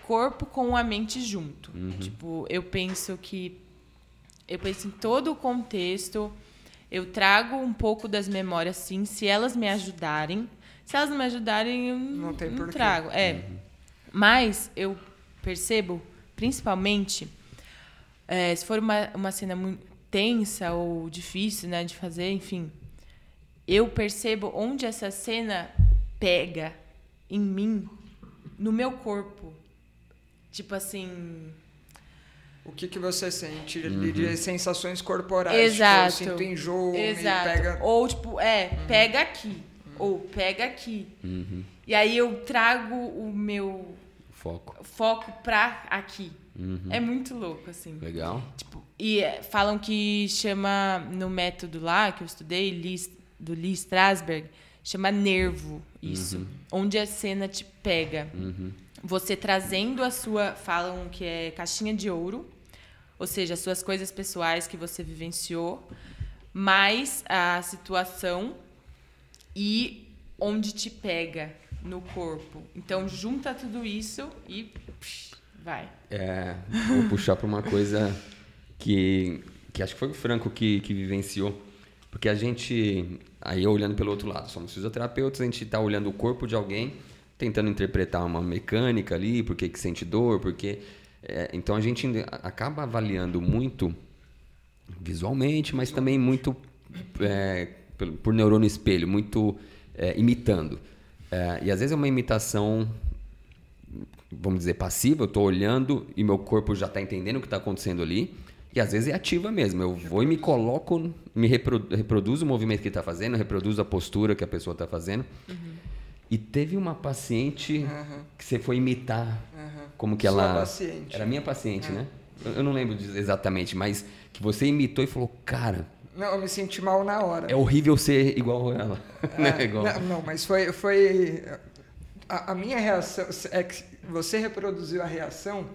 corpo com a mente junto. Tipo, eu penso que eu penso em todo o contexto. Eu trago um pouco das memórias, sim, se elas me ajudarem. Se elas não me ajudarem, eu não, Não tem não trago. É. Mas eu percebo, principalmente, é, se for uma, uma cena muito tensa ou difícil né, de fazer, enfim, eu percebo onde essa cena pega em mim, no meu corpo. Tipo assim. O que, que você sente ali de sensações corporais? Exato. Tipo, eu sinto enjoo, Exato. me pega... Ou, tipo, é, pega aqui. Ou pega aqui. Uhum. E aí eu trago o meu Foco. foco pra aqui. Uhum. É muito louco, assim. Legal. Tipo, e é, falam que chama, no método lá que eu estudei, Lee- do Lee Strasberg, chama nervo isso. Onde a cena te pega. Uhum. Você trazendo a sua. Falam que é caixinha de ouro, ou seja, as suas coisas pessoais que você vivenciou, mais a situação e onde te pega no corpo. Então, junta tudo isso e psh, vai. É, vou puxar para uma coisa que, que acho que foi o Franco que, que vivenciou. Porque a gente, aí olhando pelo outro lado, somos fisioterapeutas, a gente está olhando o corpo de alguém, tentando interpretar uma mecânica ali, por que que sente dor, porque... é, então a gente acaba avaliando muito visualmente, mas também muito é, por neurônio espelho, muito é, imitando. É, e às vezes é uma imitação vamos dizer, passiva, eu estou olhando e meu corpo já está entendendo o que está acontecendo ali. E às vezes é ativa mesmo. Eu vou e me coloco, me repro- reproduzo o movimento que está fazendo, reproduzo a postura que a pessoa está fazendo. E teve uma paciente Aham, que você foi imitar aham. como que Sua ela. paciente. Era minha paciente, né? Eu, eu não lembro exatamente, mas que você imitou e falou, cara, Não, eu me senti mal na hora. é horrível ser igual a ela. né? É, Igual. não, não, mas foi. foi a, a minha reação. É que você reproduziu a reação,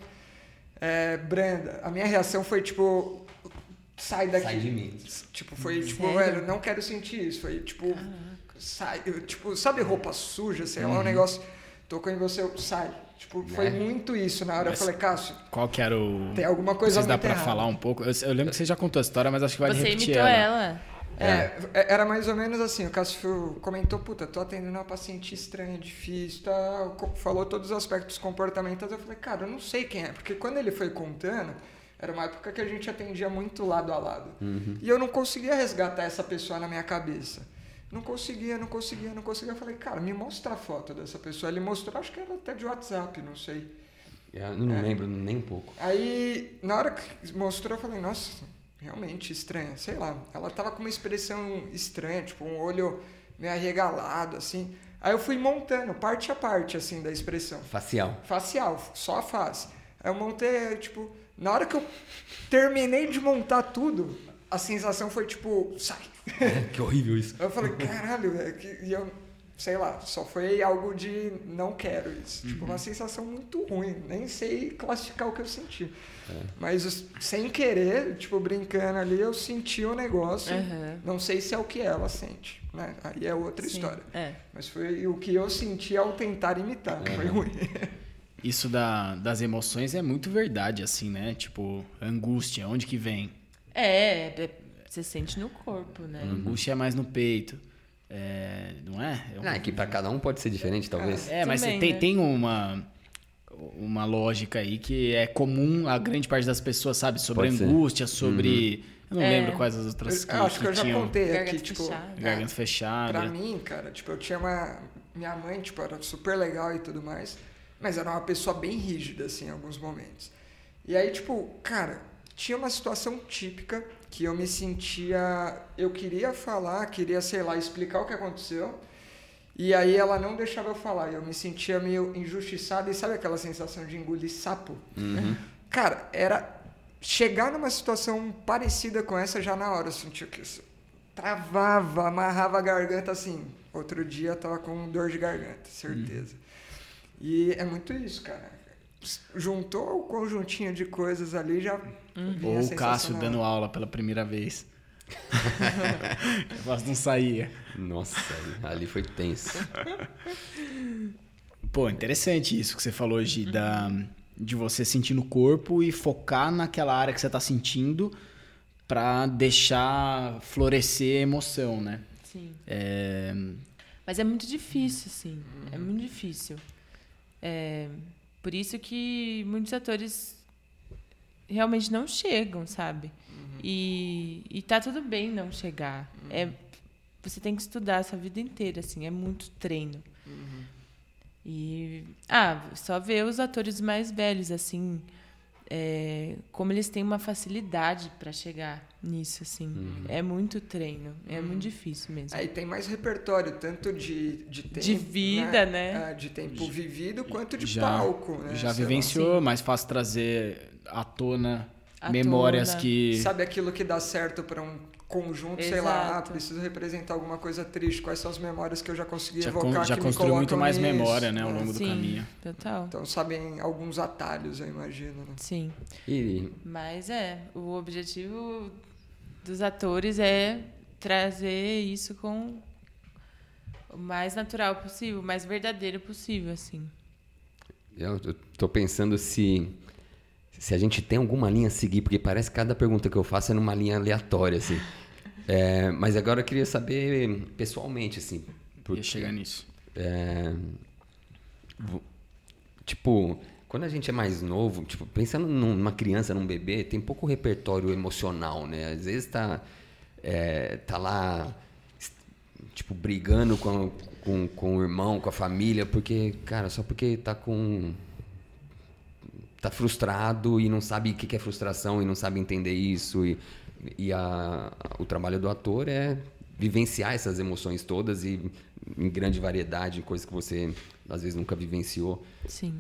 é, Brenda. A minha reação foi tipo. Sai daqui. Sai de mim. Tipo, foi tipo, Sério? velho, não quero sentir isso. Foi tipo. Sai. eu, tipo, sabe roupa suja, sei Uhum. lá, um negócio. Tocou em você, sai. Tipo, foi Né? muito isso. Na hora Mas- eu falei, Cássio, Qual que era o. tem alguma coisa Vocês dá pra errada. falar um pouco? Eu, eu lembro que você já contou a história, mas acho que vale Você repetir imitou ela. ela. É, é, era mais ou menos assim, o Cássio comentou, puta, tô atendendo uma paciente estranha, difícil, tá, falou todos os aspectos comportamentais, eu falei, cara, eu não sei quem é, porque quando ele foi contando, era uma época que a gente atendia muito lado a lado, e eu não conseguia resgatar essa pessoa na minha cabeça, não conseguia, não conseguia, não conseguia, eu falei, cara, me mostra a foto dessa pessoa, ele mostrou, acho que era até de WhatsApp, não sei, Eu não É. lembro nem um pouco. Aí, na hora que mostrou, eu falei, nossa, realmente estranha. Sei lá, ela tava com uma expressão estranha, tipo um olho meio arregalado, assim. Aí eu fui montando, parte a parte, assim, da expressão. Facial. Facial, só a face. Aí eu montei, tipo, na hora que eu terminei de montar tudo, a sensação foi tipo, sai. que horrível isso. Eu falei, caralho, velho, e eu, sei lá, só foi algo de não quero isso. Tipo, uma sensação muito ruim. Nem sei classificar o que eu senti. Mas os- sem querer, tipo, brincando ali, eu senti o negócio. Aham. Não sei se é o que ela sente, né? Aí é outra Sim, história. É. Mas foi o que eu senti ao tentar imitar. Foi ruim. Isso da- das emoções é muito verdade, assim, né? Tipo, angústia, onde que vem? É, é, você sente no corpo, né? Angústia é mais no peito. É, não é? É um- Ah, é que para cada um pode ser diferente, talvez. É, mas Também, tem, né? tem uma, uma lógica aí que é comum a grande parte das pessoas, sabe? Sobre angústia, sobre. Eu não É. lembro quais as outras que, acho que eu já tinham contei aqui, Garganta tipo. fechada. garganta é, fechada. Pra mim, cara, tipo, eu tinha uma. Minha mãe, tipo, era super legal e tudo mais. mas era uma pessoa bem rígida, assim, em alguns momentos. E aí, tipo, cara, tinha uma situação típica que eu me sentia. Eu queria falar, queria, sei lá, explicar o que aconteceu. E aí ela não deixava eu falar. Eu me sentia meio injustiçado. E sabe aquela sensação de engolir sapo? Uhum. Cara, era chegar numa situação parecida com essa já na hora. Eu sentia que isso travava, amarrava a garganta assim. Outro dia eu tava com dor de garganta, certeza. E é muito isso, cara. Juntou o conjuntinho de coisas ali, já. vinha a Ou o Cássio dando aula pela primeira vez. Eu quase não saía. Nossa, ali- ali foi tenso. Pô, interessante isso que você falou, Gi, da, de você sentir no corpo e focar naquela área que você tá sentindo pra deixar florescer a emoção, né? Sim. É, Mas é muito difícil, assim. É muito difícil. É, por isso que muitos atores realmente não chegam, sabe? E, e tá tudo bem não chegar. É, você tem que estudar a sua vida inteira, assim. É muito treino. E... Ah, só ver os atores mais velhos, assim... é, como eles têm uma facilidade para chegar nisso, assim. É muito treino. É muito difícil mesmo. Aí tem mais repertório, tanto de, de tempo. De vida, né? É, De tempo vivido, quanto de já palco, né? já Sei vivenciou, mais fácil trazer à tona À memórias tona. que. Sabe aquilo que dá certo para um conjunto, sei lá, ah, Exato. preciso representar alguma coisa triste, quais são as memórias que eu já consegui Já, evocar con- já que me construiu muito mais nisso, memória, né, ao longo do Sim, caminho. total. Então sabem alguns atalhos, eu imagino, né? Sim. E Mas é, o objetivo dos atores é trazer isso com o mais natural possível, o mais verdadeiro possível, assim. eu, eu tô pensando se se a gente tem alguma linha a seguir, porque parece que cada pergunta que eu faço é numa linha aleatória, assim. É, mas agora eu queria saber pessoalmente, assim. Ia porque- chegar nisso. É, tipo, quando a gente é mais novo, tipo, pensando num- numa criança, num bebê, tem pouco repertório emocional, né? Às vezes tá, é, tá lá, tipo, brigando com, com, com o irmão, com a família, porque, cara, só porque tá com. Tá frustrado e não sabe o que é frustração e não sabe entender isso. E, e a, o trabalho do ator é vivenciar essas emoções todas e em grande variedade, coisas que você às vezes nunca vivenciou. Sim.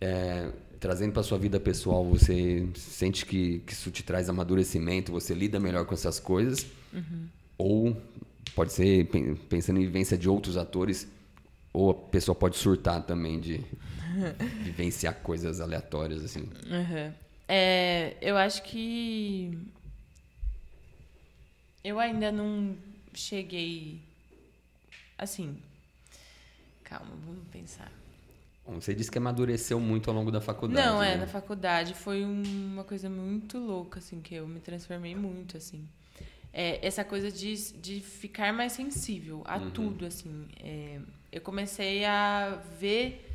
É, trazendo para sua vida pessoal, você sente que, que isso te traz amadurecimento, você lida melhor com essas coisas? Ou pode ser pen- pensando em vivência de outros atores, ou a pessoa pode surtar também de vivenciar coisas aleatórias assim. Uhum. É, eu acho que eu ainda não cheguei assim. Calma, vamos pensar. Bom, Você disse que amadureceu muito ao longo da faculdade. Não, é, né? na faculdade foi um- uma coisa muito louca, assim, que eu me transformei muito, assim. É, essa coisa de, de ficar mais sensível a tudo, assim. É, eu comecei a ver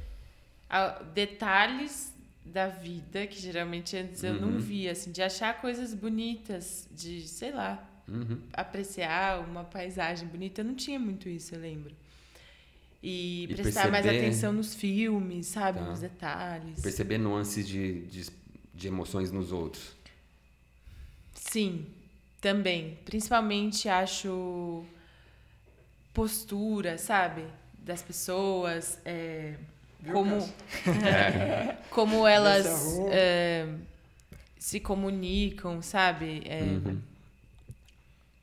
detalhes da vida que geralmente antes eu não via, assim, de achar coisas bonitas, de, sei lá, Uhum. apreciar uma paisagem bonita. Eu não tinha muito isso, eu lembro. E, E prestar mais perceber- atenção nos filmes, sabe? Tá. Nos detalhes. Perceber nuances de, de, de emoções nos outros. Sim, também. Principalmente acho postura, sabe? Das pessoas. é, como, Cássio? como elas é, se comunicam, sabe? É, Uhum.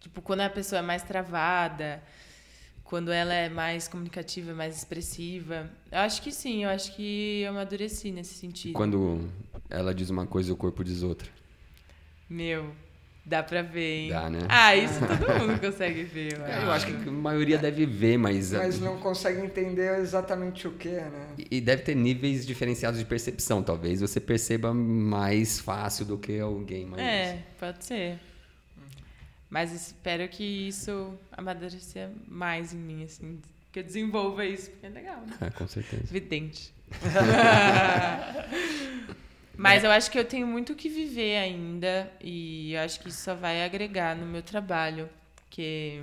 Tipo, quando a pessoa é mais travada, quando ela é mais comunicativa, mais expressiva. Eu acho que sim, eu acho que eu amadureci nesse sentido. Quando ela diz uma coisa e o corpo diz outra. Meu, dá pra ver, hein? Dá, né? Ah, isso todo mundo consegue ver, eu Eu acho que a maioria deve ver, mas. Mas não consegue entender exatamente o que, né? E deve ter níveis diferenciados de percepção. Talvez você perceba mais fácil do que alguém mais. É, pode ser. Mas espero que isso amadureça mais em mim, assim. Que eu desenvolva isso, porque é legal, né? É, com certeza. Evidente. Mas eu acho que eu tenho muito o que viver ainda e eu acho que isso só vai agregar no meu trabalho, porque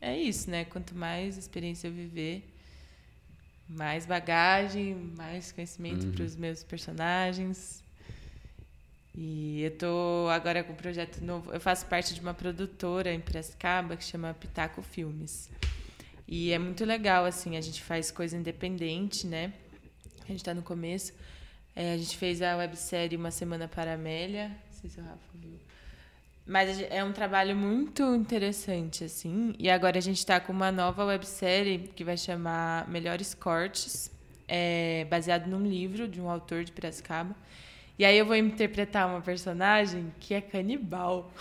é isso, né? Quanto mais experiência eu viver, mais bagagem, mais conhecimento Uhum. para os meus personagens. E eu tô agora com um projeto novo. Eu faço parte de uma produtora em Piracicaba que chama Pitaco Filmes. E é muito legal, assim, a gente faz coisa independente, né? A gente está no começo. É, a gente fez a websérie Uma Semana para a Amélia. Não sei se o Rafa viu. Mas é um trabalho muito interessante, assim. E agora a gente está com uma nova websérie que vai chamar Melhores Cortes, é, baseado num livro de um autor de Piracicaba. E aí eu vou interpretar uma personagem que é canibal.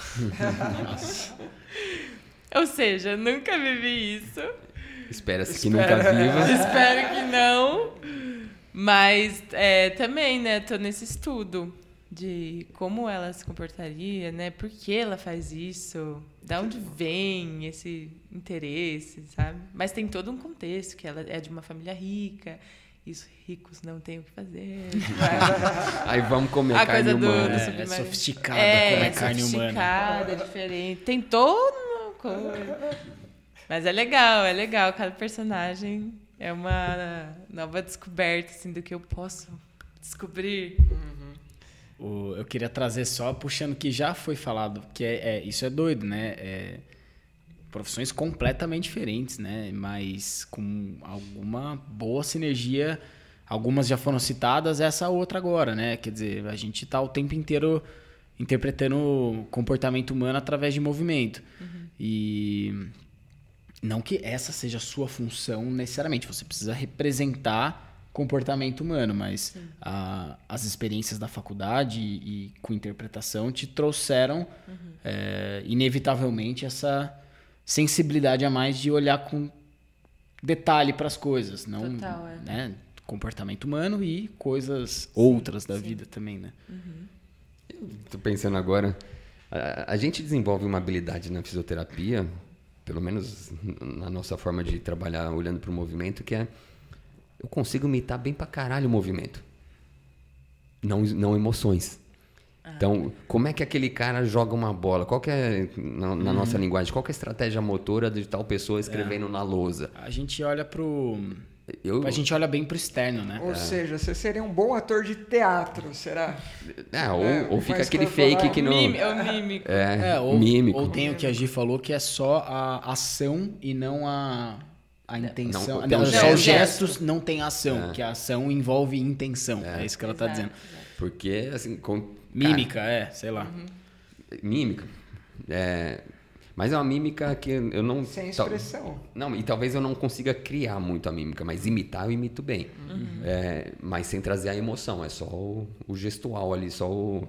Ou seja, nunca vivi isso. Espera-se que nunca viva. Espero que não. Mas é, também, né, tô nesse estudo de como ela se comportaria, né? Por que ela faz isso? Da onde vem esse interesse, sabe? Mas tem todo um contexto, que ela é de uma família rica, e os ricos não têm o que fazer. Aí vamos comer A carne coisa do- humana. do É, é sofisticada é, é carne humana. sofisticada, é diferente. Tem toda uma coisa. Mas é legal, é legal. Cada personagem é uma nova descoberta assim, do que eu posso descobrir. O- eu queria trazer só, puxando que já foi falado, que é, é- isso é doido, né? É, profissões completamente diferentes, né? Mas com alguma boa sinergia. Algumas já foram citadas, essa outra agora, né? Quer dizer, a gente tá o tempo inteiro interpretando o comportamento humano através de movimento. E não que essa seja a sua função necessariamente, você precisa representar comportamento humano, mas a- as experiências da faculdade e, e com interpretação te trouxeram é, inevitavelmente essa sensibilidade a mais de olhar com detalhe para as coisas, não Total, é. né, comportamento humano e coisas outras da vida também, né? Tô pensando agora. A, a gente desenvolve uma habilidade na fisioterapia, pelo menos na nossa forma de trabalhar olhando para o movimento, que é eu consigo imitar bem pra caralho o movimento. Não, não emoções. Então, como é que aquele cara joga uma bola? Qual que é, na, na nossa linguagem, qual que é a estratégia motora de tal pessoa escrevendo na lousa? A gente olha pro Eu, a gente olha bem pro externo, né? Ou seja, você seria um bom ator de teatro, será? é, ou, É, ou fica aquele corporal- fake que não... Mime- é o mímico. É, É, ou, mímico. ou tem o que a Gi falou, que é só a ação e não a, a intenção. Não, Não, só gesto. os gestos não tem ação, que a ação envolve intenção. É, isso que ela tá Exato, dizendo. exato. Porque, assim... Com, Mímica, é, sei lá. Mímica. É, mas é uma mímica que eu não. Sem expressão. não, e talvez eu não consiga criar muito a mímica, mas imitar eu imito bem. É, mas sem trazer a emoção, é só o, o gestual ali, só o,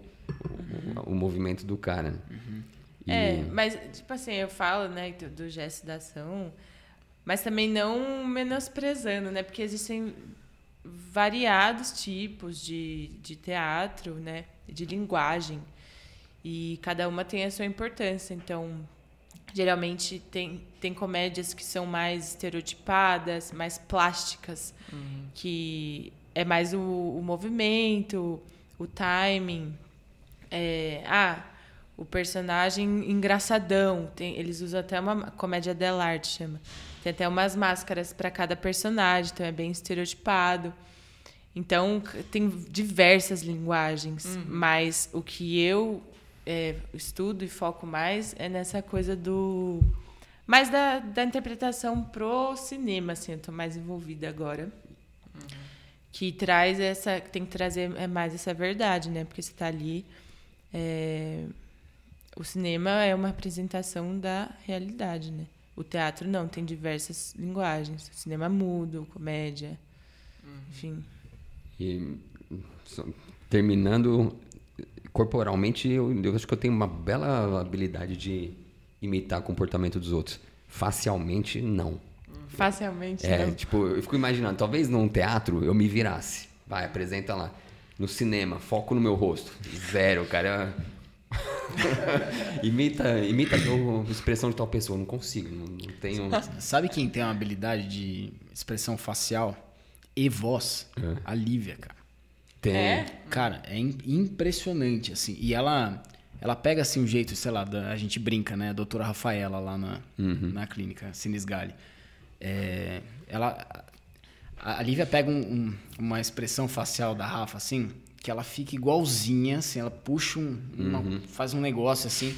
o, o movimento do cara. E- É, mas, tipo assim, eu falo, né, do, do gesto da ação, mas também não menosprezando, né? Porque existem variados tipos de, de teatro, né? De linguagem. E cada uma tem a sua importância. Então, geralmente tem, tem comédias que são mais estereotipadas, mais plásticas, que é mais o, o movimento, o timing. É, ah, o personagem engraçadão. Tem, eles usam até uma comédia dell'arte, chama. Tem até umas máscaras para cada personagem, então é bem estereotipado. Então, tem diversas linguagens, mas o que eu é, estudo e foco mais é nessa coisa do. Mais da, da interpretação pro cinema, assim, eu tô mais envolvida agora. Que traz essa. Tem que trazer é mais essa verdade, né? Porque você tá ali. é, o cinema é uma representação da realidade, né? O teatro não, tem diversas linguagens. Cinema mudo, comédia, enfim. E, terminando, corporalmente, eu, eu acho que eu tenho uma bela habilidade de imitar o comportamento dos outros. Facialmente, não. Facilmente, É, não. tipo, eu fico imaginando, talvez num teatro eu me virasse. Vai, apresenta lá. No cinema, foco no meu rosto. Zero, cara. imita, imita a expressão de tal pessoa. Não consigo, não, não tenho. Sabe quem tem uma habilidade de expressão facial e voz? É. A Lívia, cara. Tem. É? Cara, é im- impressionante, assim. E ela, ela pega, assim, o jeito, sei lá, da- a gente brinca, né? A doutora Rafaela lá na, na clínica, Sinisgali. É, ela... A Lívia pega um- um- uma expressão facial da Rafa, assim, que ela fica igualzinha, assim, ela puxa um. uma- faz um negócio assim.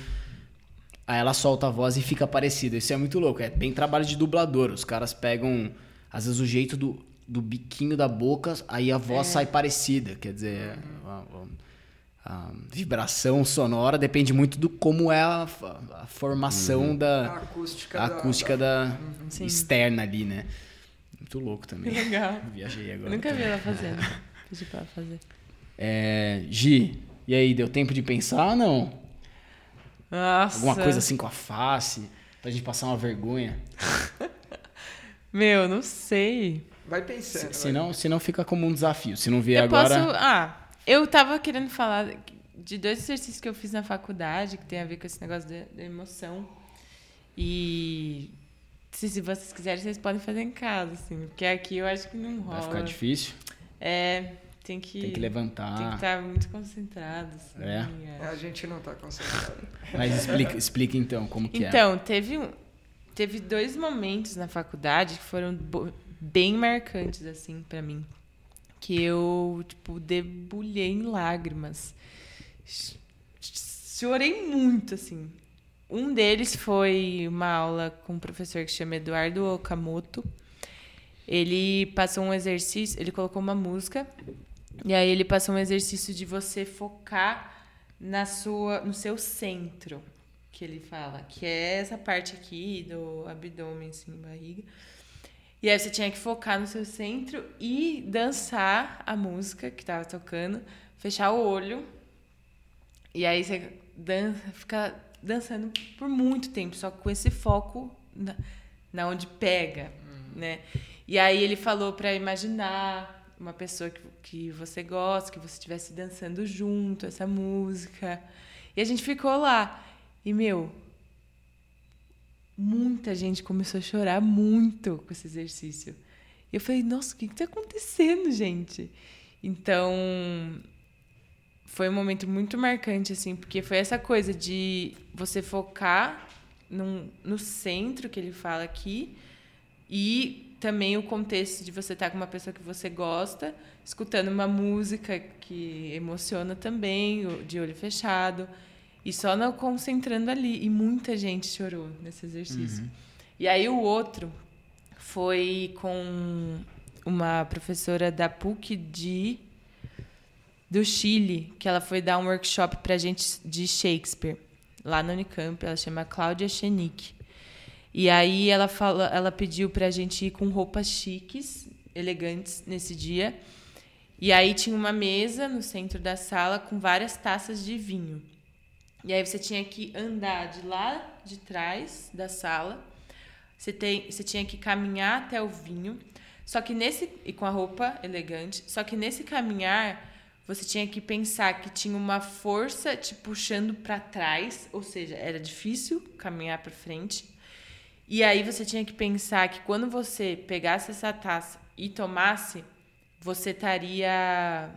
Aí ela solta a voz e fica parecida. Isso é muito louco. É bem trabalho de dublador. Os caras pegam, às vezes, o jeito do, do biquinho da boca, aí a voz sai parecida. Quer dizer, a, a- a vibração sonora depende muito do como é a, a formação A da acústica. a da- acústica da, Sim. externa ali, né? Muito louco Que também. legal. Viajei Eu agora. nunca vi ela fazendo. Pedi pra ela fazer. É, Gi, e aí, deu tempo de pensar ou não? Nossa. Alguma coisa assim com a face, pra gente passar uma vergonha. Meu, não sei. Vai pensando. vai. Se não, se não fica como um desafio. Se não vier eu agora. posso. Ah, eu tava querendo falar de dois exercícios que eu fiz na faculdade, que tem a ver com esse negócio da, emoção. E. Se, se vocês quiserem, vocês podem fazer em casa, assim. Porque aqui eu acho que não rola. Vai ficar difícil. É, tem que. Tem que Tem que levantar. estar muito concentrado. Assim, É? É, A gente não tá concentrado. Mas explica, explica então como que é. Então, teve, um- teve dois momentos na faculdade que foram bem marcantes, assim, pra mim. Que eu, tipo, debulhei em lágrimas. Ch- Chorei muito, assim. Um deles foi uma aula com um professor que chama Eduardo Okamoto. Ele passou um exercício, ele colocou uma música, e aí ele passou um exercício de você focar na sua, no seu centro, que ele fala, que é essa parte aqui do abdômen, assim, barriga. E aí você tinha que focar no seu centro e dançar a música que tava tocando, fechar o olho. E aí você dança, fica dançando por muito tempo, só com esse foco na, na onde pega, né? E aí ele falou para imaginar uma pessoa que, que você gosta, que você estivesse dançando junto, essa música. E a gente ficou lá. E, meu, muita gente começou a chorar muito com esse exercício. E eu falei, nossa, o que está acontecendo, gente? Então, foi um momento muito marcante, assim, porque foi essa coisa de você focar num, no centro que ele fala aqui e também o contexto de você estar com uma pessoa que você gosta, escutando uma música que emociona também, de olho fechado, e só não concentrando ali. E muita gente chorou nesse exercício. E aí o outro foi com uma professora da PUC de do Chile, que ela foi dar um workshop pra gente de Shakespeare, lá na Unicamp, ela chama Cláudia Chenick. E aí ela fala, ela pediu pra gente ir com roupas chiques, elegantes nesse dia. E aí tinha uma mesa no centro da sala com várias taças de vinho. E aí você tinha que andar de lá de trás da sala. Você, tem, você tinha que caminhar até o vinho. Só que nesse. E com a roupa elegante. Só que nesse caminhar, você tinha que pensar que tinha uma força te puxando para trás. Ou seja, era difícil caminhar para frente. E aí você tinha que pensar que quando você pegasse essa taça e tomasse, você estaria,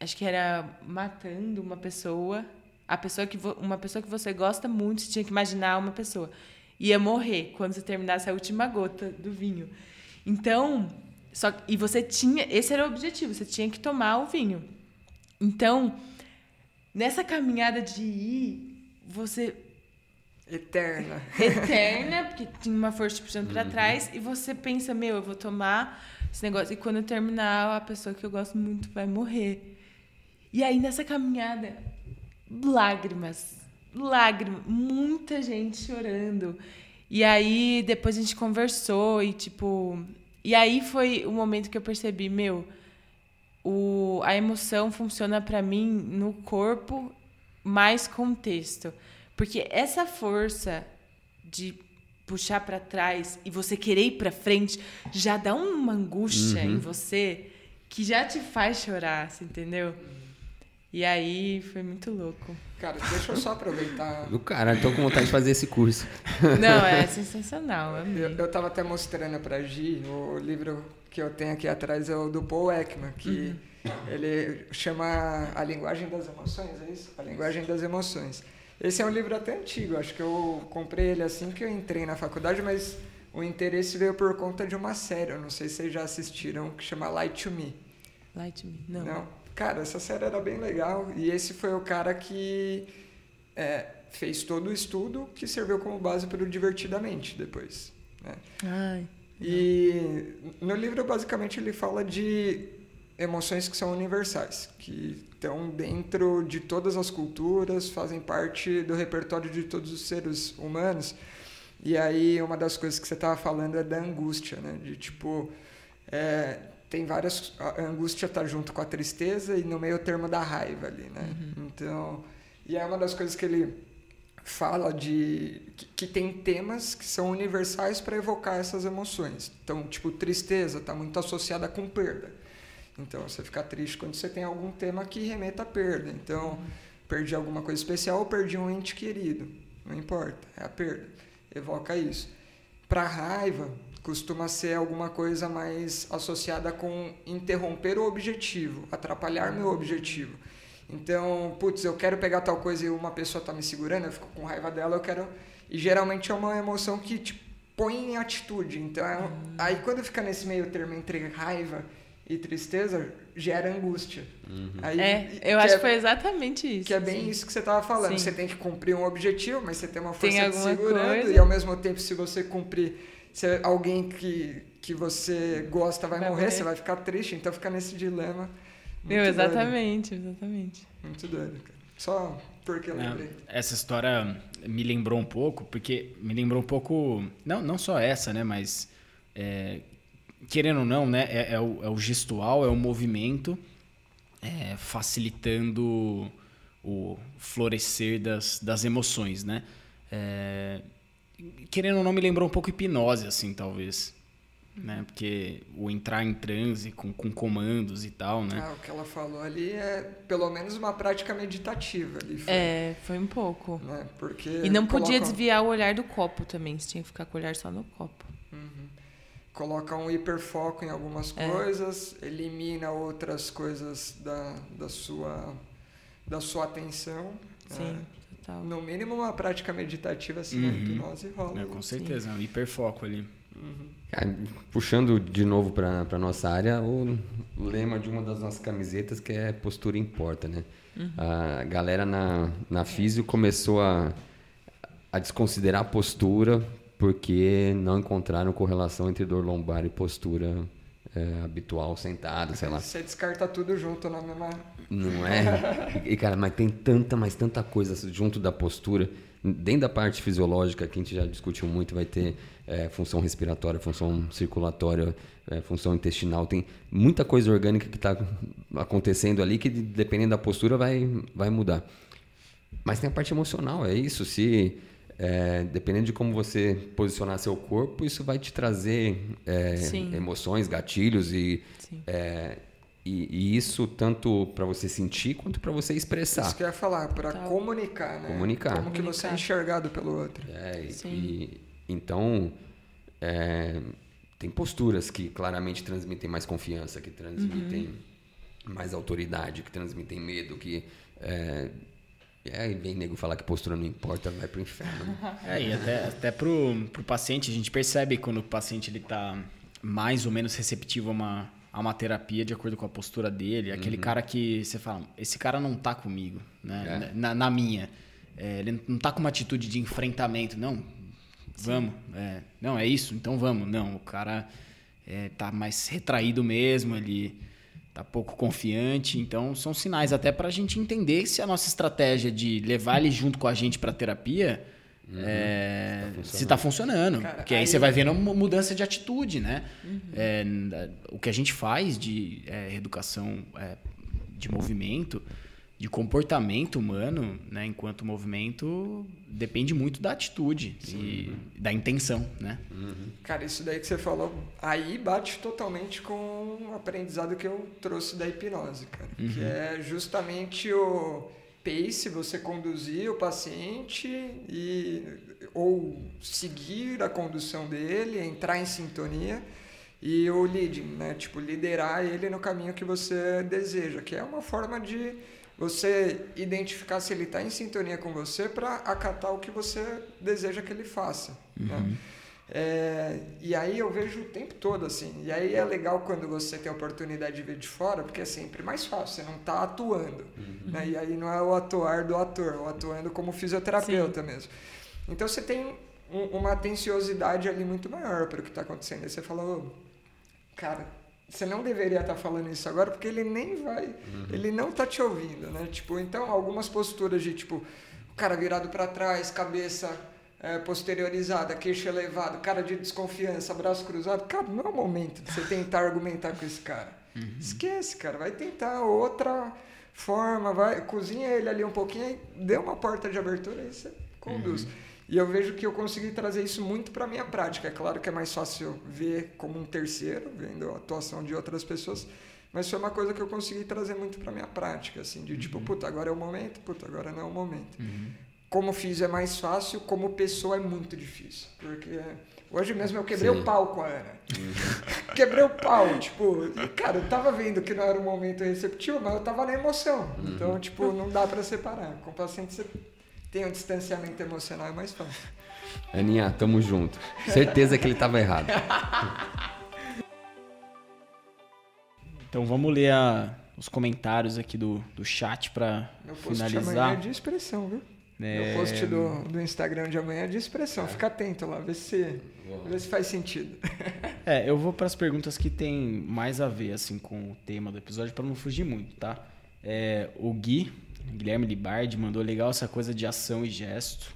acho que era matando uma pessoa, a pessoa que uma pessoa que você gosta muito, você tinha que imaginar uma pessoa ia morrer quando você terminasse a última gota do vinho. Então, só e você tinha, esse era o objetivo, você tinha que tomar o vinho. Então, nessa caminhada de ir, você Eterna. eterna, porque tinha uma força te puxando pra trás, e você pensa, meu, eu vou tomar esse negócio, e quando eu terminar, a pessoa que eu gosto muito vai morrer. E aí, nessa caminhada, lágrimas, lágrimas, muita gente chorando. E aí, depois a gente conversou, e tipo. E aí foi o momento que eu percebi, meu, o, a emoção funciona pra mim no corpo mais contexto. Porque essa força de puxar pra trás e você querer ir pra frente já dá uma angústia em você que já te faz chorar, você entendeu? E aí foi muito louco. Cara, deixa eu só aproveitar. Do caralho, tô com vontade de fazer esse curso. Não, é sensacional. Eu, amei. eu tava até mostrando pra Gi, o livro que eu tenho aqui atrás é o do Paul Ekman, que ele chama A Linguagem das Emoções, é isso? A Linguagem das Emoções. Esse é um livro até antigo, acho que eu comprei ele assim que eu entrei na faculdade, mas o interesse veio por conta de uma série, eu não sei se vocês já assistiram, que chama Light to Me. Light to Me, não. Não. Cara, essa série era bem legal e esse foi o cara que é, fez todo o estudo que serviu como base para o Divertidamente depois. Né? Ai. E no livro, basicamente, ele fala de emoções que são universais, que estão dentro de todas as culturas, fazem parte do repertório de todos os seres humanos. E aí, uma das coisas que você estava falando é da angústia, né? De tipo, é, tem várias. A angústia está junto com a tristeza e no meio termo da raiva ali, né? Uhum. Então. E é uma das coisas que ele fala de que, que tem temas que são universais para evocar essas emoções. Então, tipo, tristeza está muito associada com perda. Então, você fica triste quando você tem algum tema que remeta à perda. Então, perdi alguma coisa especial ou perdi um ente querido. Não importa, é a perda. Evoca isso. Para raiva, costuma ser alguma coisa mais associada com interromper o objetivo, atrapalhar meu objetivo. Então, putz, eu quero pegar tal coisa e uma pessoa tá me segurando, eu fico com raiva dela, eu quero. E geralmente é uma emoção que te põe em atitude. Então, é... hum. aí quando fica nesse meio termo entre raiva e tristeza, gera angústia. Uhum. Aí, é, eu acho é, que foi exatamente isso. Que é bem sim. isso que você estava falando. Sim. Você tem que cumprir um objetivo, mas você tem uma força tem te segurando. Coisa. E ao mesmo tempo, se você cumprir, se alguém que, que você gosta vai, vai morrer, morrer, você vai ficar triste. Então fica nesse dilema. Meu, exatamente, doido. exatamente. Muito doido, cara. Só porque eu lembrei. Essa história me lembrou um pouco, porque me lembrou um pouco, não, não só essa, né, mas é, querendo ou não, né, é, é, o, é o gestual, é o movimento é, facilitando o florescer das, das emoções, né? É, querendo ou não, me lembrou um pouco hipnose, assim, talvez né? Porque o entrar em transe com, com comandos e tal, né? Ah, o que ela falou ali é pelo menos uma prática meditativa ali. Foi, é, foi um pouco. Né? Porque e não podia coloca... desviar o olhar do copo também, você tinha que ficar com o olhar só no copo. Uhum. Coloca um hiperfoco em algumas é. coisas, elimina outras coisas da, da, sua, da sua atenção. Sim. É. Total. No mínimo uma prática meditativa assim, uhum. a hipnose rola. É, com certeza, Sim. um hiperfoco ali. Uhum. puxando de novo para a nossa área, o lema de uma das nossas camisetas que é postura importa, né? Uhum. A galera na, na físio começou a, a desconsiderar a postura porque não encontraram correlação entre dor lombar e postura é, habitual, sentada, sei lá. Você descarta tudo junto na mesma... Não é? E, cara, mas tem tanta, mas tanta coisa junto da postura. Dentro da parte fisiológica, que a gente já discutiu muito, vai ter é, função respiratória, função circulatória, é, função intestinal. Tem muita coisa orgânica que está acontecendo ali que, dependendo da postura, vai, vai mudar. Mas tem a parte emocional, é isso. Se é, dependendo de como você posicionar seu corpo, isso vai te trazer é, emoções, gatilhos e, é, e, e, isso tanto para você sentir quanto para você expressar. Isso que eu ia falar, para tá. comunicar, né? Comunicar. Como que você é enxergado pelo outro. É, e, então, é, tem posturas que claramente transmitem mais confiança, que transmitem uhum. mais autoridade, que transmitem medo, que. É, e vem nego falar que postura não importa, vai pro inferno. É, e até, até pro, pro paciente, a gente percebe quando o paciente ele tá mais ou menos receptivo a uma, a uma terapia de acordo com a postura dele. Aquele uhum. cara que você fala, esse cara não tá comigo, né? É. Na, na, minha. É, ele não tá com uma atitude de enfrentamento, não Vamos. É, não, é isso, então vamos. Não, o cara é, tá mais retraído mesmo, ele tá pouco confiante. Então, são sinais até para a gente entender se a nossa estratégia de levar ele junto com a gente para terapia uhum. é, se está funcionando. Cara, porque aí, aí, você vai vendo uma mudança de atitude, né? Uhum. É, o que a gente faz de é, educação é, de movimento de comportamento humano, né, enquanto movimento, depende muito da atitude Sim. e da intenção, né? Uhum. Cara, isso daí que você falou, aí bate totalmente com o aprendizado que eu trouxe da hipnose, cara, uhum. que é justamente o pace, você conduzir o paciente e ou seguir a condução dele, entrar em sintonia e o leading, né? Tipo, liderar ele no caminho que você deseja, que é uma forma de você identificar se ele está em sintonia com você para acatar o que você deseja que ele faça. Né? Uhum. Né? É, e aí eu vejo o tempo todo, assim. E aí é legal quando você tem a oportunidade de ver de fora, porque é sempre mais fácil, você não está atuando. Uhum. Né? E aí não é o atuar do ator, o atuando como fisioterapeuta Sim. mesmo. Então você tem um, uma atenciosidade ali muito maior para o que está acontecendo. Aí você fala, oh, cara, você não deveria estar tá falando isso agora porque ele nem vai, uhum. ele não está te ouvindo, né? Tipo, então algumas posturas de tipo, o cara virado para trás, cabeça é, posteriorizada, queixo elevado, cara de desconfiança, braço cruzado, cara, não é o momento de você tentar argumentar com esse cara. Uhum. Esquece, cara, vai tentar outra forma, vai, cozinha ele ali um pouquinho, dê uma porta de abertura e você conduz. Uhum. E eu vejo que eu consegui trazer isso muito para minha prática. É claro que é mais fácil ver como um terceiro, vendo a atuação de outras pessoas, mas foi uma coisa que eu consegui trazer muito para minha prática, assim, de tipo, uhum. puta, agora é o momento, puta, agora não é o momento. Uhum como fiz é mais fácil, como pessoa é muito difícil. Porque hoje mesmo eu quebrei Sim. o pau com a Ana. Uhum. quebrei o pau, tipo, cara, eu tava vendo que não era um momento receptivo, mas eu tava na emoção. Uhum. Então, tipo, não dá para separar. Com o paciente você tem um distanciamento emocional, é mais fácil. Aninha, tamo junto. Certeza que ele tava errado. Então vamos ler a, os comentários aqui do, do chat para finalizar. É de expressão, viu? É... Meu post do, do Instagram de amanhã é de expressão. Fica atento lá, vê se, vê se faz sentido. É, eu vou para as perguntas que tem mais a ver assim com o tema do episódio para não fugir muito, tá? É, o Gui, Guilherme Libardi, mandou legal essa coisa de ação e gesto.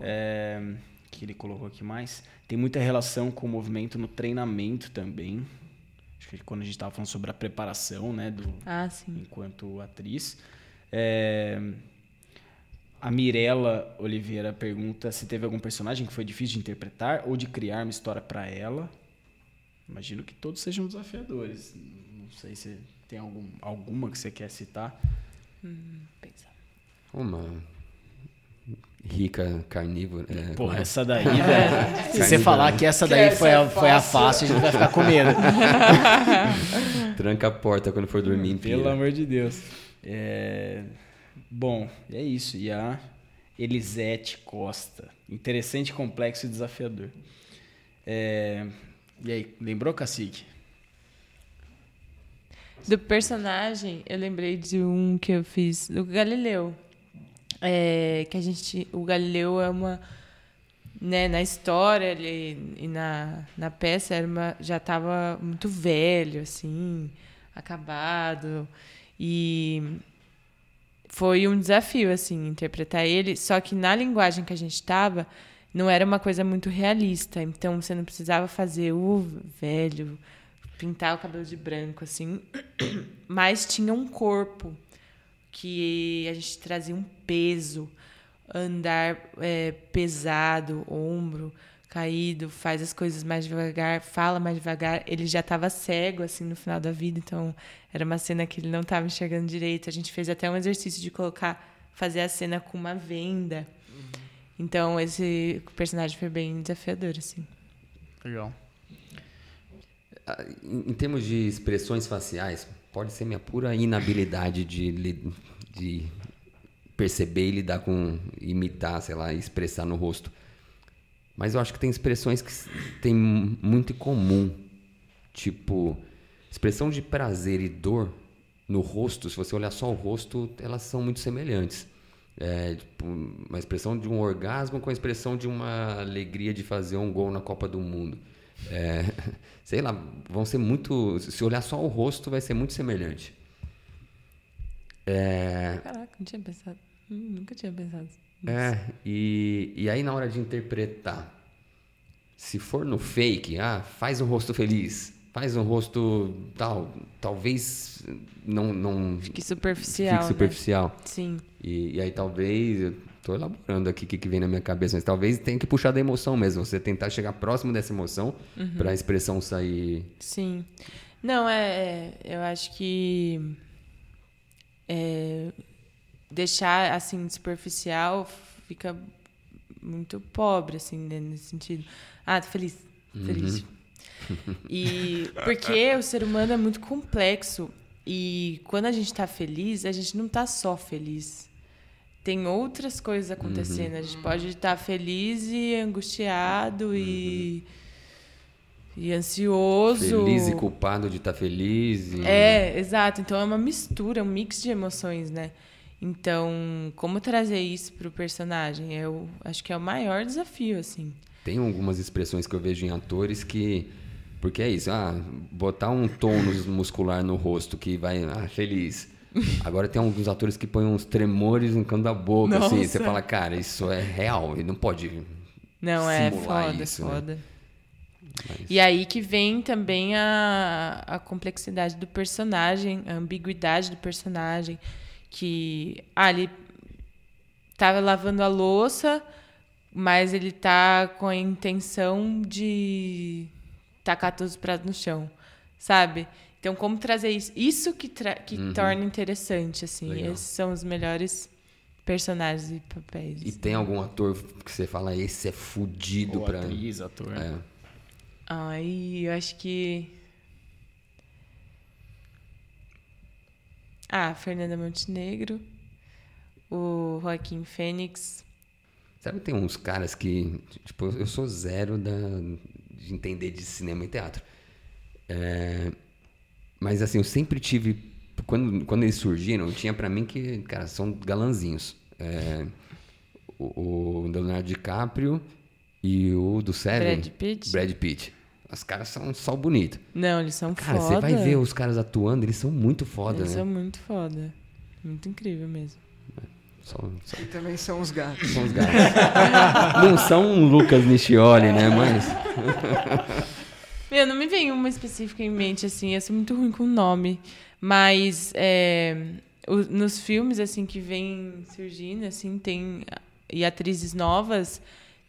É, que ele colocou aqui mais. Tem muita relação com o movimento no treinamento também. Acho que quando a gente estava falando sobre a preparação, né, do ah, enquanto atriz. É, a Mirella Oliveira pergunta se teve algum personagem que foi difícil de interpretar ou de criar uma história para ela. Imagino que todos sejam desafiadores. Não sei se tem algum, alguma que você quer citar. Hum, pensa. Uma rica carnívora. É, Pô, é? essa daí, velho. se você falar que essa daí que foi, essa a, foi a fácil, a gente vai ficar com medo. Tranca a porta quando for dormir. Pelo amor de Deus. É... Bom, é isso. E a Elisete Costa. Interessante, complexo e desafiador. É... E aí, lembrou, Cacique? Do personagem, eu lembrei de um que eu fiz do Galileu. É, que a gente. O Galileu é uma. Né, na história ele, e na, na peça era uma, já estava muito velho, assim, acabado. E foi um desafio, assim, interpretar ele. Só que na linguagem que a gente estava, não era uma coisa muito realista. Então, você não precisava fazer o velho, pintar o cabelo de branco, assim. Mas tinha um corpo que a gente trazia um peso, andar é, pesado, ombro caído, faz as coisas mais devagar, fala mais devagar. Ele já estava cego assim no final da vida, então era uma cena que ele não estava enxergando direito. A gente fez até um exercício de colocar, fazer a cena com uma venda. Uhum. Então esse personagem foi bem desafiador assim. Legal. Ah, em termos de expressões faciais, pode ser minha pura inabilidade de, de perceber e lidar com imitar, sei lá, expressar no rosto. Mas eu acho que tem expressões que tem muito em comum. Tipo, expressão de prazer e dor no rosto, se você olhar só o rosto, elas são muito semelhantes. É, tipo, uma expressão de um orgasmo com a expressão de uma alegria de fazer um gol na Copa do Mundo. É, sei lá, vão ser muito. Se olhar só o rosto, vai ser muito semelhante. É... Caraca, não tinha pensado. Hum, nunca tinha pensado. É, e, e aí na hora de interpretar, se for no fake, ah, faz um rosto feliz, faz um rosto tal, talvez não. não fique superficial. Fique né? superficial. Né? Sim. E, e aí talvez. Tô elaborando aqui o que, que vem na minha cabeça, mas talvez tenha que puxar da emoção mesmo. Você tentar chegar próximo dessa emoção uhum. para a expressão sair. Sim. Não, é. é eu acho que. É, deixar assim superficial fica muito pobre assim né, nesse sentido. Ah, tô feliz, uhum. feliz. E porque o ser humano é muito complexo e quando a gente está feliz, a gente não está só feliz. Tem outras coisas acontecendo. A gente pode estar feliz e angustiado e, e ansioso. Feliz e culpado de estar feliz. E... É, exato. Então é uma mistura, um mix de emoções, né? Então, como trazer isso pro personagem? Eu acho que é o maior desafio, assim. Tem algumas expressões que eu vejo em atores que. Porque é isso, ah, botar um tônus muscular no rosto que vai. Ah, feliz. Agora tem alguns atores que põem uns tremores no canto da boca, assim. Nossa. Você fala, cara, isso é real, ele não pode. Não, é foda, isso, né? foda. Mas- E aí que vem também a, a complexidade do personagem, a ambiguidade do personagem. Que, ah, ele tava lavando a louça, mas ele tá com a intenção de tacar todos os pratos no chão, sabe? Então, como trazer isso? Isso que, tra- que torna interessante, assim. Uhum. Legal. Esses são os melhores personagens e papéis. E tem algum ator que você fala, esse é fudido Ou pra. atriz, ator. É. Ai, eu acho que. Ah, Fernanda Montenegro, o Joaquim Fênix. Sabe, tem uns caras que. Tipo, eu sou zero da, de entender de cinema e teatro. É, mas assim, eu sempre tive. Quando, quando eles surgiram, tinha pra mim que, cara, são galanzinhos. É, o, o Leonardo DiCaprio e o do Seven. Brad Pitt? Brad Pitt. Os caras são só bonito. Não, eles são Cara, foda. você vai ver os caras atuando, eles são muito foda, Eles né? são muito foda. Muito incrível mesmo. Só, só E também são os gatos. são os gatos. Não são um Lucas Nichioli, né? Mas. Meu, não me vem uma específica em mente, assim, eu sou muito ruim com nome. Mas é, o- nos filmes, assim, que vem surgindo, assim, tem. E atrizes novas,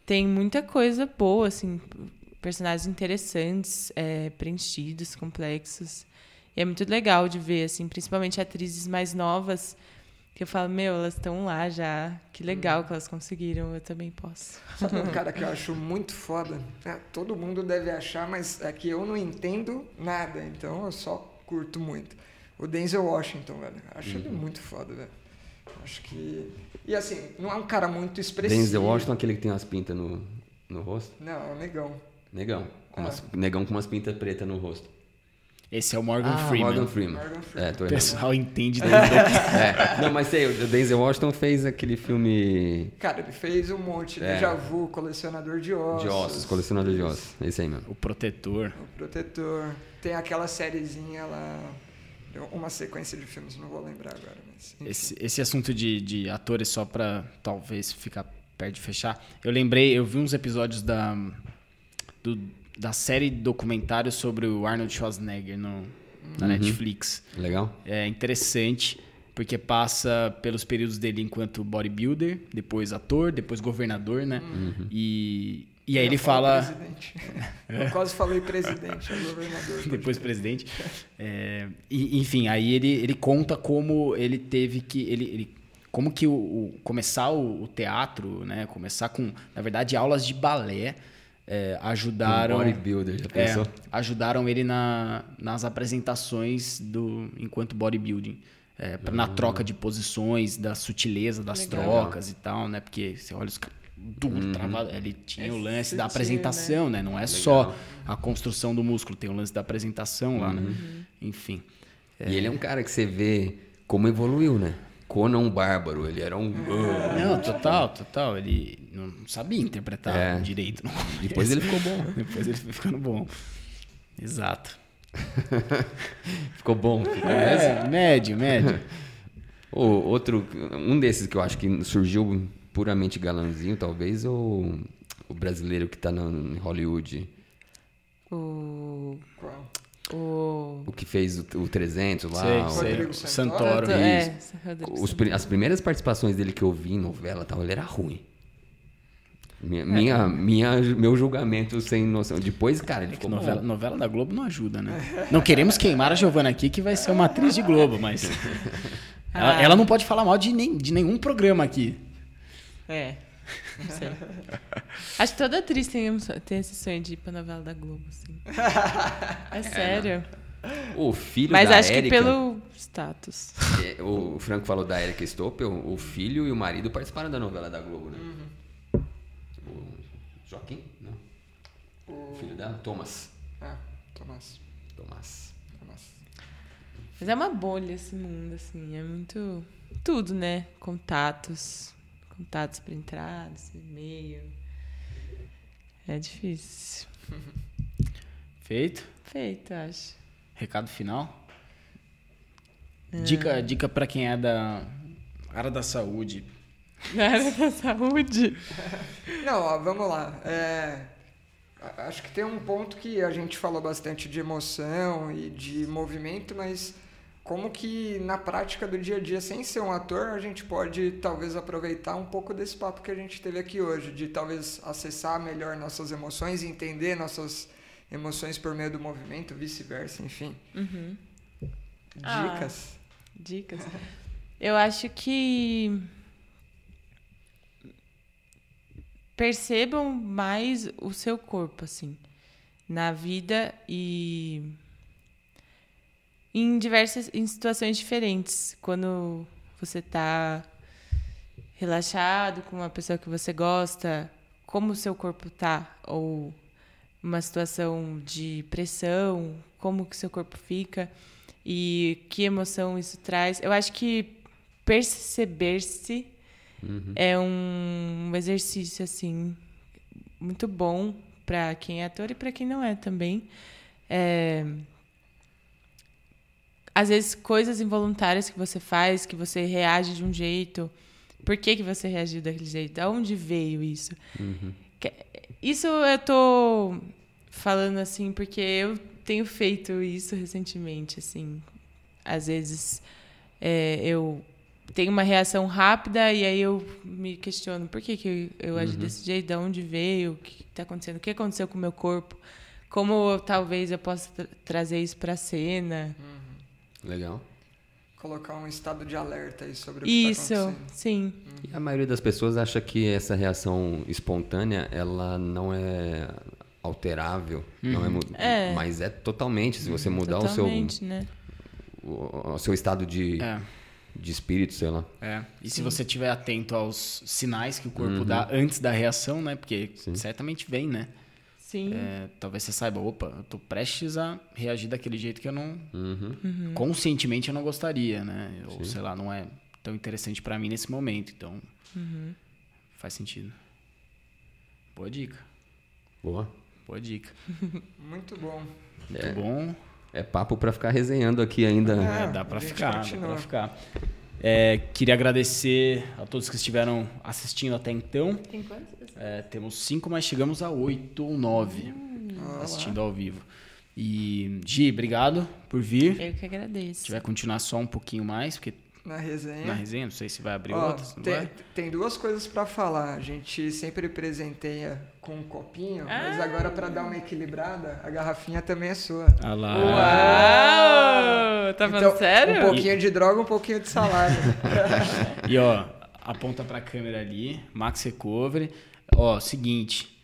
tem muita coisa boa, assim, personagens interessantes, é, preenchidos, complexos. E é muito legal de ver, assim, principalmente atrizes mais novas, que eu falo, meu, elas estão lá já. Que legal que elas conseguiram, eu também posso. Sabe um cara que eu acho muito foda? É, todo mundo deve achar, mas é que eu não entendo nada, então eu só curto muito. O Denzel Washington, velho. Acho ele muito foda, velho. Acho que. E assim, não é um cara muito expressivo. Denzel Washington, aquele que tem umas pintas no, no rosto? Não, é um negão. Negão. Com Ah. umas- negão com umas pintas pretas no rosto. Esse é o Morgan ah, Freeman. Morgan Freeman. Morgan Freeman. É, tô O pessoal entende dele. É. Não, mas sei, o Denzel Washington fez aquele filme Cara, ele fez um monte. É. Déjà Vu, colecionador de ossos. de ossos, colecionador de ossos. Esse aí mesmo. O protetor. O Protetor. Tem aquela sériezinha lá. Uma sequência de filmes, não vou lembrar agora. Mas. Esse, esse assunto de, de atores, só pra talvez ficar perto de fechar. Eu lembrei, eu vi uns episódios da, do- da série documentário sobre o Arnold Schwarzenegger no, na Netflix. Legal? É interessante, porque passa pelos períodos dele enquanto bodybuilder, depois ator, depois governador, né? E, e aí Eu ele fala. presidente. Eu quase falei presidente, é governador. depois presidente. É, e, enfim, aí ele, ele conta como ele teve que. Ele, ele- como que o, o- começar o, o teatro, né? Começar com, na verdade, aulas de balé é, ajudaram. Um bodybuilder, já é, ajudaram ele na, nas apresentações do enquanto bodybuilding. É, pra- Na troca de posições, da sutileza das Legal. trocas e tal, né? Porque você olha os caras duro, travado. Ele tinha o lance da sutil, apresentação, né? Não é só a construção do músculo, tem o lance da apresentação lá, né? Enfim. E ele é um cara que você vê como evoluiu, né? Conan Bárbaro, ele era um. Não, total, total. Ele não sabia interpretar É. direito. Depois ele ficou bom. Depois ele foi ficando bom. Exato. Ficou bom. É, médio, médio. O outro, um desses que eu acho que surgiu puramente galanzinho, talvez, ou o brasileiro que tá na, em Hollywood, O. Qual? O. o que fez o, o 300 lá. Sei, o- sei. Santoro. Santoro. É, Rodrigo Os as primeiras participações dele que eu vi em novela, tal, ele era ruim. Minha, minha, minha- meu julgamento sem noção. Depois, cara, ele É que ficou novela, bom. novela da Globo não ajuda, né? Não queremos queimar a Giovana aqui, que vai ser uma atriz de Globo, mas. Ela, Ah. ela não pode falar mal de, nem, de nenhum programa aqui. É. Não sei. Acho que toda atriz tem, um tem esse sonho de ir pra novela da Globo, assim. É sério. O filho Mas da acho Érica, que pelo, status. É, o Franco falou da Erika Stoppel, o filho e o marido participaram da novela da Globo, né? O Joaquim? Não. O filho dela? Thomas. Ah, Tomás. Tomás. Tomás. Mas é uma bolha esse mundo, assim. É muito. Tudo, né? Contatos. Contatos para entradas, e-mail. É difícil. Feito? Feito, acho. Recado final? É. Dica, dica para quem é da área da saúde. Na área da saúde. Não, ó, vamos lá. É, acho que tem um ponto que a gente falou bastante de emoção e de movimento, mas como que na prática do dia a dia, sem ser um ator, a gente pode talvez aproveitar um pouco desse papo que a gente teve aqui hoje, de talvez acessar melhor nossas emoções entender nossas emoções por meio do movimento, vice-versa, enfim. Uhum. Ah. Dicas. Dicas. Eu acho que percebam mais o seu corpo, assim, na vida e em diversas em situações diferentes. Quando você está relaxado com uma pessoa que você gosta, como o seu corpo tá ou uma situação de pressão, como que o seu corpo fica e que emoção isso traz. Eu acho que perceber-se é um exercício assim muito bom para quem é ator e para quem não é também. É, Às vezes coisas involuntárias que você faz, que você reage de um jeito. Por que, que você reagiu daquele jeito? Da onde veio isso? Que- Isso eu tô falando assim porque eu tenho feito isso recentemente, assim. Às vezes é, eu tenho uma reação rápida e aí eu me questiono por que, que eu agi desse jeito, de onde veio, o que está acontecendo, o que aconteceu com o meu corpo, como talvez eu possa tra- trazer isso para a cena. Legal. Colocar um estado de alerta aí sobre o que Isso, está acontecendo. sim. E a maioria das pessoas acha que essa reação espontânea, ela não é alterável, não é, mu- É. mas é totalmente, se você mudar o seu, Totalmente, né? o, o seu estado de, É. de espírito, sei lá. É. E se Sim. você estiver atento aos sinais que o corpo dá antes da reação, né? Porque Sim. certamente vem, né? Sim. É, talvez você saiba, opa, eu tô prestes a reagir daquele jeito que eu não. Uhum. Conscientemente eu não gostaria, né? Ou Sim. sei lá, não é tão interessante pra mim nesse momento. Então. Faz sentido. Boa dica. Boa. Boa dica. Muito bom. Muito É. bom. É papo pra ficar resenhando aqui ainda. É. É, dá pra a gente ficar, dá pra ficar. É, queria agradecer a todos que estiveram assistindo até então. Tem quantas pessoas? É, temos cinco, mas chegamos a oito ou nove Olá. assistindo ao vivo. E, Gi, obrigado por vir. Eu que Se agradeço. tiver continuar só um pouquinho mais, porque Na resenha. na resenha, não sei se vai abrir Ó, outras, não tem, vai? tem duas coisas pra falar. A gente sempre presenteia com um copinho, mas Ah. agora pra dar uma equilibrada, a garrafinha também é sua. Ah lá. Uau! Tá falando Então, sério? Um pouquinho de droga, um pouquinho de salada. E ó, aponta pra câmera ali, Max Recovery. Ó, seguinte,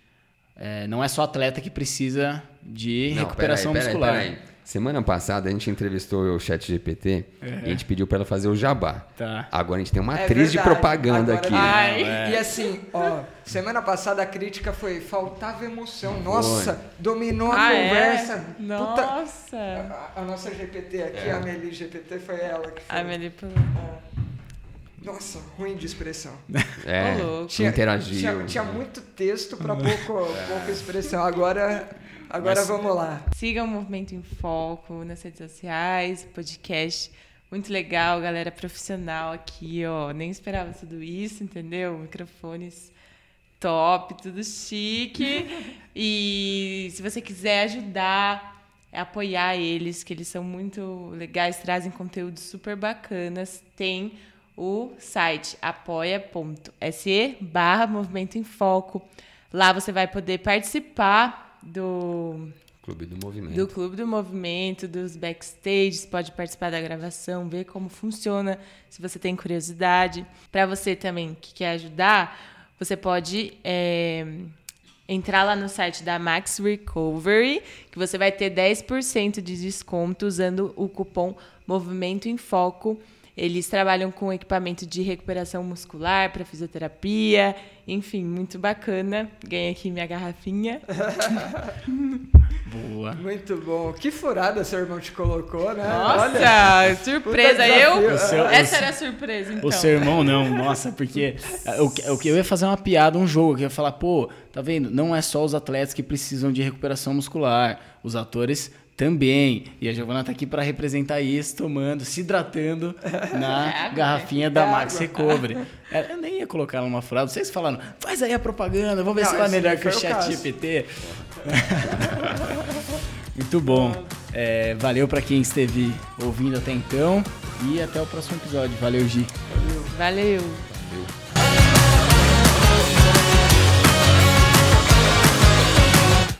é, não é só atleta que precisa de Não, recuperação peraí, peraí, muscular. peraí. Semana passada a gente entrevistou o Chat GPT e a gente pediu pra ela fazer o jabá. Tá. Agora a gente tem uma É atriz de verdade. propaganda Agora aqui. Ai. É. E assim, ó, semana passada a crítica foi faltava emoção. Nossa, dominou a Ah, é? conversa. Puta- Nossa! A, a nossa GPT aqui, a Meli GPT, foi ela que foi. A Meli pulou. Nossa, ruim de expressão. É. Tinha, interagiu. Tinha, tinha muito texto pra pouco, pouca expressão. Agora, agora Mas- vamos lá. Siga o Movimento em Foco nas redes sociais, podcast. Muito legal, galera profissional aqui, ó. Nem esperava tudo isso, entendeu? Microfones top, tudo chique. e se você quiser ajudar, apoiar eles, que eles são muito legais, trazem conteúdos super bacanas, tem o site apoia.se barra Movimento em Foco. Lá você vai poder participar do Clube do Movimento. do Clube do Movimento, dos backstages, pode participar da gravação, ver como funciona, se você tem curiosidade. Para você também que quer ajudar, você pode é, entrar lá no site da Max Recovery, que você vai ter 10% de desconto usando o cupom Movimento em Foco. Eles trabalham com equipamento de recuperação muscular para fisioterapia, enfim, muito bacana. Ganhei aqui minha garrafinha. Boa. Muito bom. Que furada seu irmão te colocou, né? Nossa, surpresa. puta Eu, seu- essa era a surpresa, então. O seu irmão não, nossa, porque o que- o que eu ia fazer uma piada, um jogo, que eu ia falar, pô, tá vendo? Não é só os atletas que precisam de recuperação muscular, os atores também. E a Giovana tá aqui para representar isso, tomando, se hidratando na água, garrafinha É da. Max Recovery. É, Eu nem ia colocar ela numa furada. Vocês falaram, faz aí a propaganda, vamos ver Não, se ela é melhor que o chat. GPT. Muito bom. É, valeu para quem esteve ouvindo até então. E até o próximo episódio. Valeu, Gi. Valeu. Valeu.